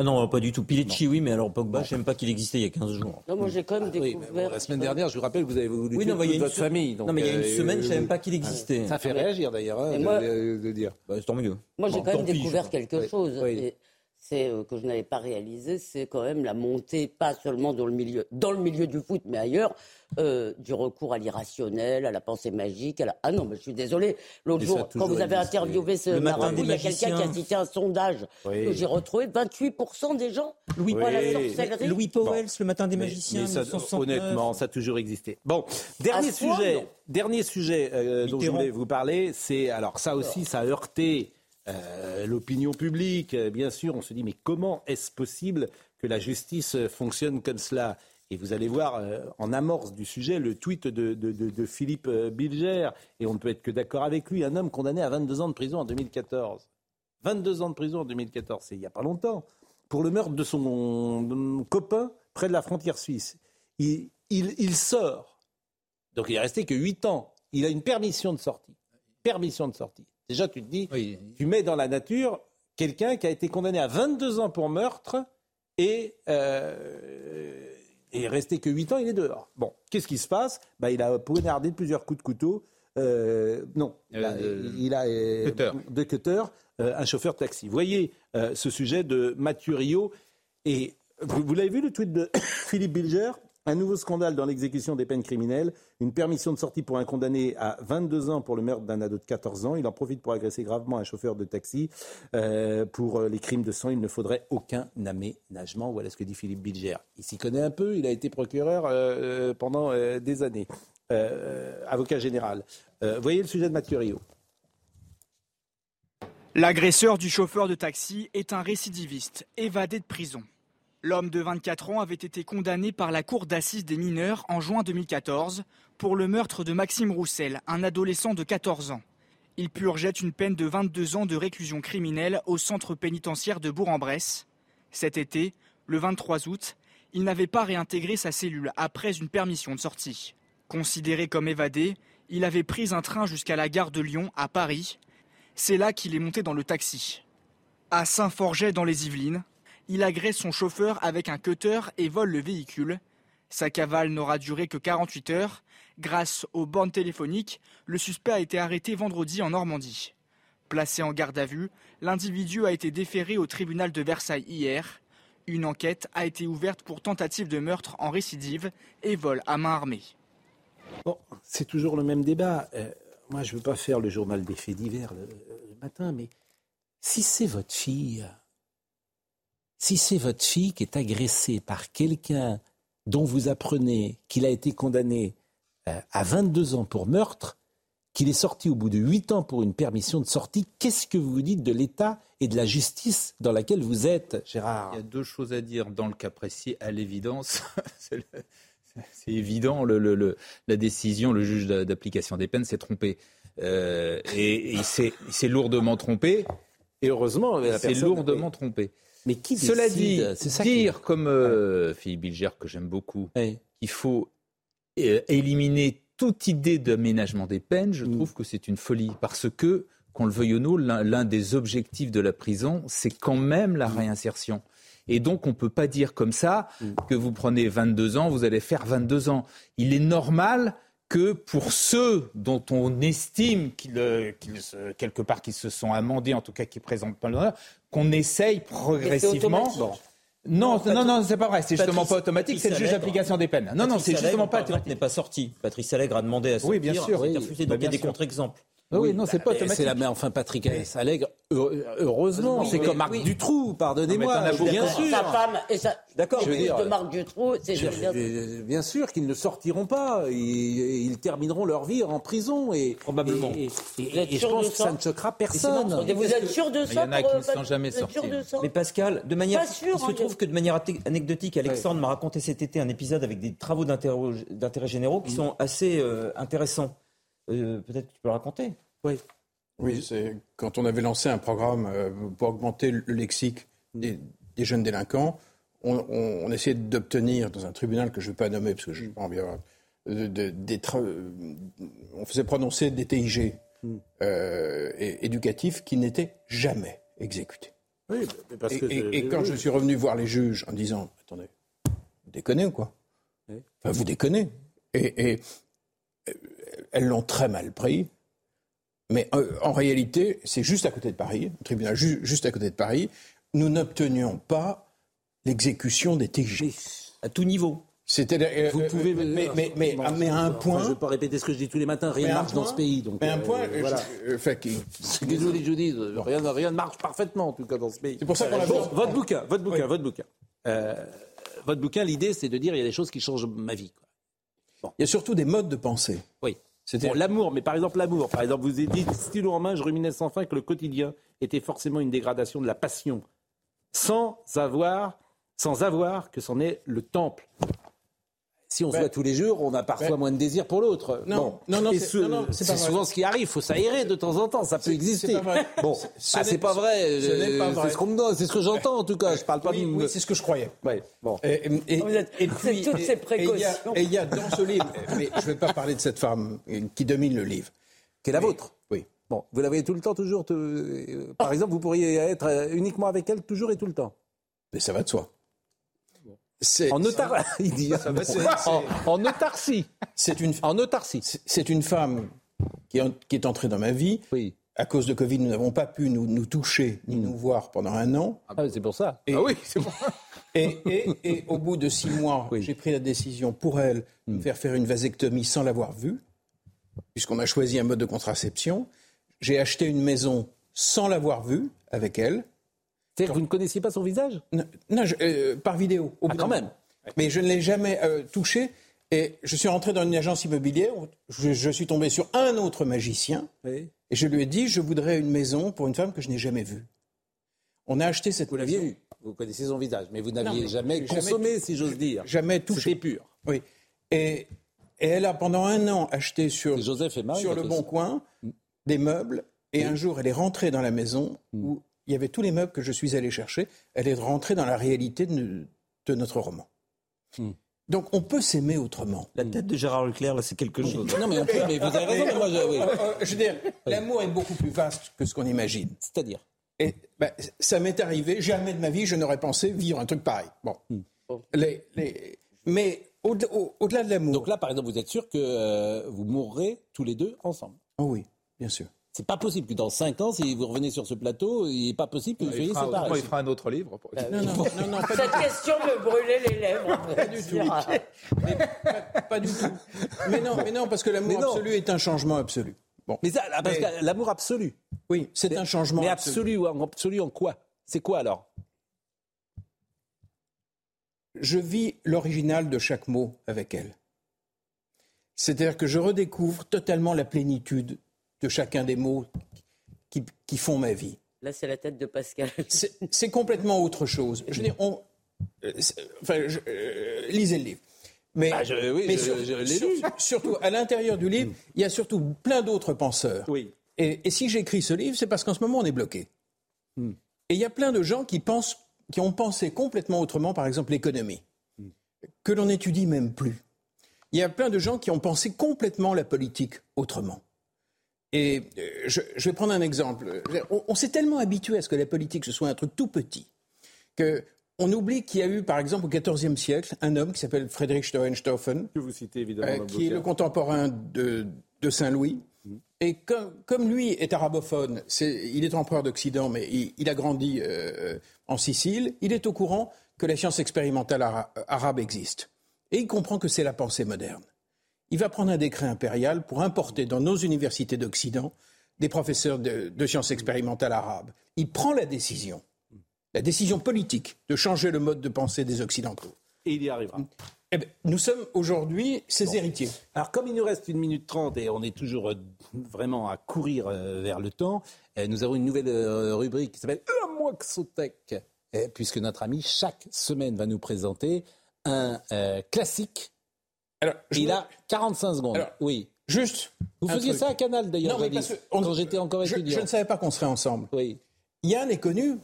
I: ah non, pas du tout. Pilecci, oui, mais alors Pogba, je n'aime pas qu'il existait il y a 15 jours.
D: Non, moi j'ai quand même découvert.
A: la semaine dernière, je vous rappelle que vous avez voulu oui, non, toute votre famille.
I: non, mais il y a une euh, semaine, je ne savais même pas qu'il existait.
A: Ça fait réagir d'ailleurs, hein, de, dire.
I: Bah, tant mieux.
D: Moi j'ai quand même découvert quelque chose c'est euh, que je n'avais pas réalisé, c'est quand même la montée, pas seulement dans le milieu, dans le milieu du foot, mais ailleurs, euh, du recours à l'irrationnel, à la pensée magique. À la... Ah non, mais je suis désolé. L'autre jour, quand vous avez interviewé ce marabout, il y a quelqu'un qui a cité un sondage que j'ai retrouvé 28% des gens.
I: Louis, Louis Powell, le matin des magiciens.
A: honnêtement, ça a toujours existé. Bon, dernier sujet, dernier sujet euh, dont je voulais vous parler, c'est alors ça aussi, ça a heurté euh, l'opinion publique, euh, bien sûr, on se dit mais comment est-ce possible que la justice fonctionne comme cela? Et vous allez voir euh, en amorce du sujet le tweet de, Philippe Bilger, et on ne peut être que d'accord avec lui, un homme condamné à 22 ans de prison en 2014. 22 ans de prison en 2014, c'est il n'y a pas longtemps, pour le meurtre de son copain près de la frontière suisse. Il, sort, donc il est resté que 8 ans. Il a une permission de sortie. Permission de sortie. Déjà, tu te dis, tu mets dans la nature quelqu'un qui a été condamné à 22 ans pour meurtre et, euh, est resté que 8 ans, il est dehors. Bon, qu'est-ce qui se passe? Bah, Il a poignardé de plusieurs coups de couteau. Euh, non, euh, il a
G: cutter.
A: de cutter un chauffeur de taxi. Vous voyez ce sujet de Mathurio. Et vous, vous l'avez vu le tweet de Philippe Bilger? Un nouveau scandale dans l'exécution des peines criminelles. Une permission de sortie pour un condamné à 22 ans pour le meurtre d'un ado de 14 ans. Il en profite pour agresser gravement un chauffeur de taxi. Euh, pour les crimes de sang, il ne faudrait aucun aménagement. Voilà ce que dit Philippe Bilger. Il s'y connaît un peu. Il a été procureur euh, euh, pendant des années. avocat général. voyez le sujet de Mathieu Rio.
R: L'agresseur du chauffeur de taxi est un récidiviste, évadé de prison. L'homme de 24 ans avait été condamné par la Cour d'assises des mineurs en juin 2014 pour le meurtre de Maxime Roussel, un adolescent de 14 ans. Il purgeait une peine de 22 ans de réclusion criminelle au centre pénitentiaire de Bourg-en-Bresse. Cet été, le 23 août, il n'avait pas réintégré sa cellule après une permission de sortie. Considéré comme évadé, il avait pris un train jusqu'à la gare de Lyon, à Paris. C'est là qu'il est monté dans le taxi. À Saint-Forget, dans les Yvelines, il agresse son chauffeur avec un cutter et vole le véhicule. Sa cavale n'aura duré que 48 heures. Grâce aux bornes téléphoniques, le suspect a été arrêté vendredi en Normandie. Placé en garde à vue, l'individu a été déféré au tribunal de Versailles hier. Une enquête a été ouverte pour tentative de meurtre en récidive et vol à main armée.
A: Bon, c'est toujours le même débat. Euh, moi, je ne veux pas faire le journal des faits divers le matin, mais si c'est votre fille, si c'est votre fille qui est agressée par quelqu'un dont vous apprenez qu'il a été condamné euh, à 22 ans pour meurtre, qu'il est sorti au bout de 8 ans pour une permission de sortie, qu'est-ce que vous vous dites de l'État et de la justice dans laquelle vous êtes, Gérard?
G: Il y a deux choses à dire dans le cas précis. À l'évidence, c'est évident, la décision, le juge d'application des peines s'est trompé. Euh, et, il s'est lourdement trompé.
A: Et heureusement,
G: c'est lourdement trompé.
A: Mais qui
G: Cela dit, dire comme euh, Philippe Bilger, que j'aime beaucoup, qu'il faut euh, éliminer toute idée d'aménagement des peines, je mm. trouve que c'est une folie. Parce que, qu'on le veuille ou non, l'un des objectifs de la prison, c'est quand même la mm. réinsertion. Et donc, on ne peut pas dire comme ça mm. que vous prenez 22 ans, vous allez faire 22 ans. Il est normal que pour ceux dont on estime qu'ils, euh, quelque part, qu'ils se sont amendés, en tout cas qui présentent pas l'honneur, qu'on essaye progressivement. Non, non, non, c'est pas vrai. C'est justement pas automatique. C'est le juge d'application des peines. Non, non, c'est justement pas
I: automatique. n'est pas sorti. Patrice Allègre a demandé à sortir.
A: Oui, bien sûr.
I: Oui, refusé. Donc il y a des contre-exemples.
A: Oui, non, c'est pas automatique. C'est la mais enfin Patrick Allègre, heureusement, c'est comme Marc Dutroux, pardonnez-moi.
D: Bien sûr. Sa femme et sa D'accord, je veux dire, de Marc Dutroux, c'est
A: bien sûr qu'ils ne sortiront pas, ils, ils, termineront leur vie en prison et
I: probablement.
A: Et, je pense que ça ne choquera personne.
D: Et vous êtes sûr de ça
G: Il y en a qui ne sont jamais sortis.
I: Mais Pascal, de manière, il se trouve que de manière anecdotique, Alexandre m'a raconté cet été un épisode avec des travaux d'intérêt généraux qui mm. sont assez euh, intéressants. Euh, peut-être que tu peux le raconter.
U: Oui. Oui, c'est quand on avait lancé un programme euh, pour augmenter le lexique des, jeunes délinquants, on, essayait d'obtenir dans un tribunal que je ne vais pas nommer parce que je n'ai pas envie on faisait prononcer des TIG mm. euh, éducatifs qui n'étaient jamais exécutés. Oui, parce et, que et, quand je suis revenu voir les juges en disant Attendez, vous déconnez ou quoi? Enfin, Vous déconnez. et elles l'ont très mal pris. Mais euh, en réalité, c'est juste à côté de Paris, le tribunal juste à côté de Paris. Nous n'obtenions pas l'exécution des TG.
I: À tout niveau.
U: C'était, euh, Vous pouvez, euh, mais, mais, mais, mais, à un point.
A: je ne vais pas répéter ce que je dis tous les matins. Rien ne marche dans ce pays. Donc,
U: mais un point.
A: voilà. Ce que je dis, rien, rien ne marche parfaitement en tout cas dans ce pays.
U: C'est pour ça qu'on a.
A: Bon, votre bouquin, votre bouquin, votre bouquin. votre bouquin, l'idée, c'est de dire il y a des choses qui changent ma vie. Quoi.
U: Il y a surtout des modes de pensée.
A: Oui. C'était l'amour, mais par exemple l'amour. Par exemple, vous avez dit stylo en main, je ruminais sans fin que le quotidien était forcément une dégradation de la passion, sans avoir, sans avoir que c'en est le temple si on se voit tous les jours, on a parfois moins de désir pour l'autre.
U: Non, non, non,
A: c'est souvent ce qui arrive. Il faut s'aérer de temps en temps. Ça peut exister. Pas vrai. Bon, c'est pas vrai. C'est ce qu'on me donne. C'est ce que j'entends en tout cas. Je parle pas
U: oui,
A: de.
U: Oui, c'est ce que je croyais.
A: Ouais. Bon.
D: Et, et, et, puis, toutes ces précautions.
U: Et il y a dans ce livre, mais je ne vais pas parler de cette femme qui domine le livre.
A: Qui est la vôtre.
U: Oui.
A: Bon, vous la voyez tout le temps, toujours. Euh, par exemple, vous pourriez être euh, uniquement avec elle toujours et tout le temps.
U: Mais ça va de soi.
A: En autarcie, il dit. en, autarcie.
U: C'est une, en autarcie. C'est une femme qui, est entrée dans ma vie.
A: Oui.
U: À cause de Covid, nous n'avons pas pu nous, toucher ni nous voir pendant un an.
A: Ah, c'est pour ça.
U: Et, ah oui, c'est pour ça. Et, au bout de six mois, j'ai pris la décision pour elle de me hmm. faire faire une vasectomie sans l'avoir vue, puisqu'on a choisi un mode de contraception. J'ai acheté une maison sans l'avoir vue avec elle.
A: C'est-à-dire que vous ne connaissiez pas son visage?
U: Non, euh, par vidéo.
A: Au ah, quand même.
U: Mais je ne l'ai jamais euh, touché. Et je suis rentré dans une agence immobilière. je, suis tombé sur un autre magicien. Et je lui ai dit je voudrais une maison pour une femme que je n'ai jamais vue. On a acheté cette
A: Vous l'aviez vue Vous connaissez son visage, mais vous n'aviez jamais consommé, si j'ose dire.
U: Jamais touché.
A: C'était pur.
U: Oui. Et, et, elle a pendant un an acheté sur,
A: Joseph et
U: sur le Bon Coin des meubles. Et un jour, elle est rentrée dans la maison mm. où il y avait tous les meubles que je suis allé chercher. Elle est rentrée dans la réalité de, notre roman. Mm. Donc on peut s'aimer autrement.
I: La tête de Gérard Leclerc, là, c'est quelque chose.
A: non, mais, mais, vous avez raison. moi, je, oui.
U: Euh, je veux dire, l'amour est beaucoup plus vaste que ce qu'on imagine.
A: C'est-à-dire
U: Et ben, ça m'est arrivé. Jamais de ma vie, je n'aurais pensé vivre un truc pareil. Bon. Hmm. Les, les... Mais au-delà de l'amour.
A: Donc là, par exemple, vous êtes sûr que euh, vous mourrez tous les deux ensemble?
U: Oh oui, bien sûr.
A: C'est pas possible que dans 5 ans, si vous revenez sur ce plateau, il n'est pas possible que vous soyez séparés.
G: Il fera un autre livre.
D: non, non, non, Cette question me brûlait les lèvres.
U: Pas du tout. pas, du tout. Mais non, mais non parce que l'amour absolu est un changement absolu.
A: Bon. Mais, l'amour absolu.
U: Oui, c'est un changement
A: mais absolu. Mais absolu, en quoi? C'est quoi alors?
U: Je vis l'original de chaque mot avec elle. C'est-à-dire que je redécouvre totalement la plénitude de chacun des mots qui, font ma vie.
D: Là, c'est la tête de Pascal.
U: C'est complètement autre chose. Je on, euh, enfin, euh, lisez le livre.
A: Mais, oui, je,
U: surtout, à l'intérieur du livre, il y a surtout plein d'autres penseurs.
A: Oui.
U: Et, si j'écris ce livre, c'est parce qu'en ce moment, on est bloqué. Hmm. Et il y a plein de gens qui, pensent, qui ont pensé complètement autrement, par exemple l'économie, que l'on n'étudie même plus. Il y a plein de gens qui ont pensé complètement la politique autrement. Et euh, je, vais prendre un exemple. On, s'est tellement habitué à ce que la politique ce soit un truc tout petit que on oublie qu'il y a eu, par exemple, au XIVe siècle, un homme qui s'appelle Friedrich Steuenstoffen,
A: que vous citez évidemment,
U: euh, qui est le contemporain de, Saint-Louis. Mm. Et comme, lui est arabophone, il est empereur d'Occident, mais il, a grandi euh, en Sicile, il est au courant que la science expérimentale arabe existe. Et il comprend que c'est la pensée moderne il va prendre un décret impérial pour importer dans nos universités d'Occident des professeurs de, sciences expérimentales arabes. Il prend la décision, la décision politique, de changer le mode de pensée des Occidentaux.
A: Et il y arrivera.
U: Eh ben, nous sommes aujourd'hui ses héritiers.
A: Alors, comme il nous reste une minute trente et on est toujours euh, vraiment à courir euh, vers le temps, euh, nous avons une nouvelle rubrique qui s'appelle Un mois puisque notre ami, chaque semaine, va nous présenter un classique alors, il a 45 secondes. oui.
U: Juste.
A: Vous faisiez ça à Canal d'ailleurs, quand j'étais encore étudiant.
U: Je, ne savais pas qu'on serait ensemble.
A: Oui.
U: Yann est connu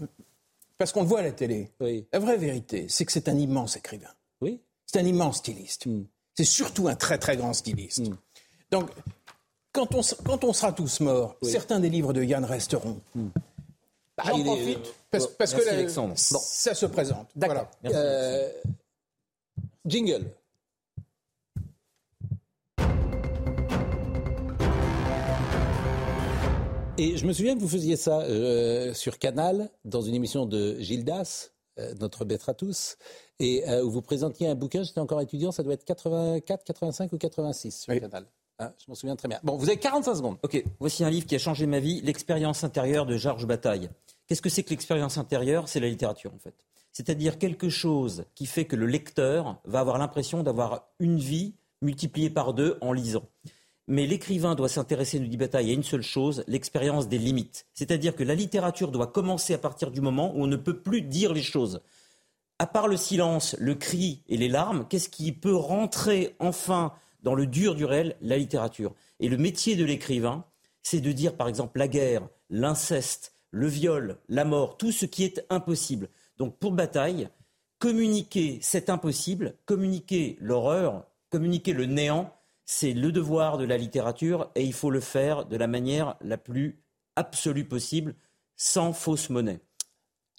U: parce qu'on le voit à la télé.
A: Oui.
U: La vraie vérité, c'est que c'est un immense écrivain.
A: Oui.
U: C'est un immense styliste. Hmm. C'est surtout un très très grand styliste. Hmm. Donc, quand on, quand on sera tous morts, certains des livres de Yann resteront. Bah, J'en profite parce, que ça se présente.
A: D'accord. Euh, jingle. Et je me souviens que vous faisiez ça euh, sur Canal, dans une émission de Gildas, euh, notre maître à tous, et euh, où vous présentiez un bouquin, j'étais encore étudiant, ça doit être 84, 85 ou 86 sur Canal. Hein, je m'en souviens très bien. Bon, vous avez 45 secondes.
I: Ok, voici un livre qui a changé ma vie, L'expérience intérieure de Georges Bataille. Qu'est-ce que c'est que l'expérience intérieure? C'est la littérature, en fait. C'est-à-dire quelque chose qui fait que le lecteur va avoir l'impression d'avoir une vie multipliée par deux en lisant. Mais l'écrivain doit s'intéresser, nous dit Bataille, à une seule chose, l'expérience des limites. C'est-à-dire que la littérature doit commencer à partir du moment où on ne peut plus dire les choses. À part le silence, le cri et les larmes, qu'est-ce qui peut rentrer enfin dans le dur du réel? La littérature. Et le métier de l'écrivain, c'est de dire par exemple la guerre, l'inceste, le viol, la mort, tout ce qui est impossible. Donc pour Bataille, communiquer cet impossible, communiquer l'horreur, communiquer le néant, c'est le devoir de la littérature et il faut le faire de la manière la plus absolue possible, sans fausse monnaie.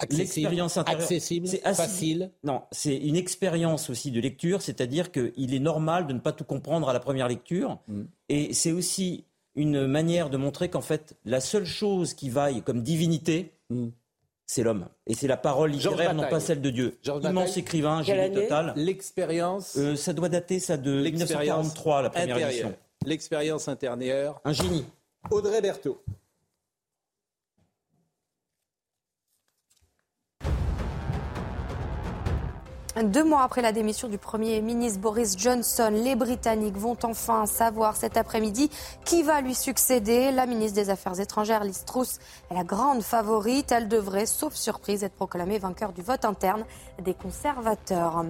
A: L'expérience accessible, c'est facile.
I: Non, c'est une expérience aussi de lecture, c'est-à-dire qu'il est normal de ne pas tout comprendre à la première lecture, mm. et c'est aussi une manière de montrer qu'en fait, la seule chose qui vaille comme divinité, mm. C'est l'homme. Et c'est la parole littéraire, non pas celle de Dieu. Immense écrivain, génie total.
A: L'expérience.
I: Euh, ça doit dater ça de 1943, la première édition.
A: L'expérience intérieure.
I: Un génie.
A: Audrey Berthaud.
B: Deux mois après la démission du Premier ministre Boris Johnson, les Britanniques vont enfin savoir cet après-midi qui va lui succéder. La ministre des Affaires étrangères, Liz Truss, est la grande favorite. Elle devrait, sauf surprise, être proclamée vainqueur du vote interne des conservateurs.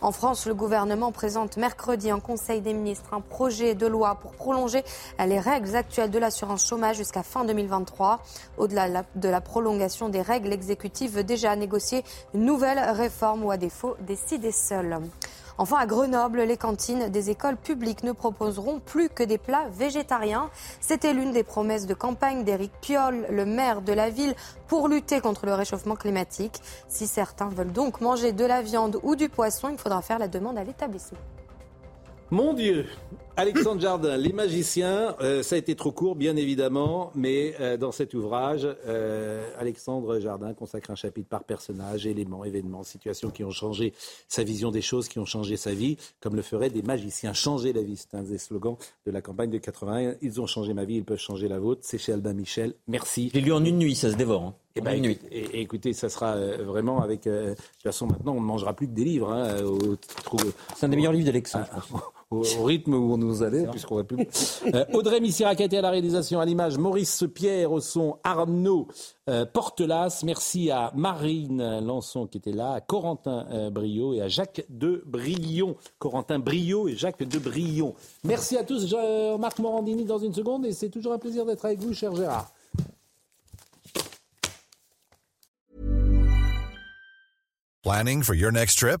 B: En France, le gouvernement présente mercredi en Conseil des ministres un projet de loi pour prolonger les règles actuelles de l'assurance chômage jusqu'à fin 2023. Au-delà de la prolongation des règles, l'exécutif veut déjà négocier une nouvelle réforme ou à défaut décider seul. Enfin, à Grenoble, les cantines des écoles publiques ne proposeront plus que des plats végétariens. C'était l'une des promesses de campagne d'Éric Piolle, le maire de la ville, pour lutter contre le réchauffement climatique. Si certains veulent donc manger de la viande ou du poisson, il faudra faire la demande à l'établissement.
A: Mon Dieu Alexandre Jardin, Les magiciens, euh, ça a été trop court, bien évidemment, mais euh, dans cet ouvrage, euh, Alexandre Jardin consacre un chapitre par personnage, éléments, événements, situations qui ont changé sa vision des choses, qui ont changé sa vie, comme le feraient des magiciens. Changer la vie, c'est un des slogans de la campagne de 81. Ils ont changé ma vie, ils peuvent changer la vôtre. C'est chez Albin Michel. Merci.
I: J'ai lu en une nuit, ça se dévore. Hein.
A: Eh ben, et, et, écoutez, ça sera vraiment avec. de toute façon, maintenant, on ne mangera plus que des livres. Hein,
I: c'est un des meilleurs livres d'Alexandre.
A: Au, rythme où on nous allait, puisqu'on va plus. Euh, Audrey Missirac était à la réalisation, à l'image, Maurice Pierre au son, Arnaud euh, Portelas. Merci à Marine Lançon qui était là, à Corentin euh, Brio et à Jacques de Brion. Corentin Brio et Jacques de Brion. Merci à tous. Marc Morandini dans une seconde et c'est toujours un plaisir d'être avec vous, cher Gérard.
Z: Planning for your next trip?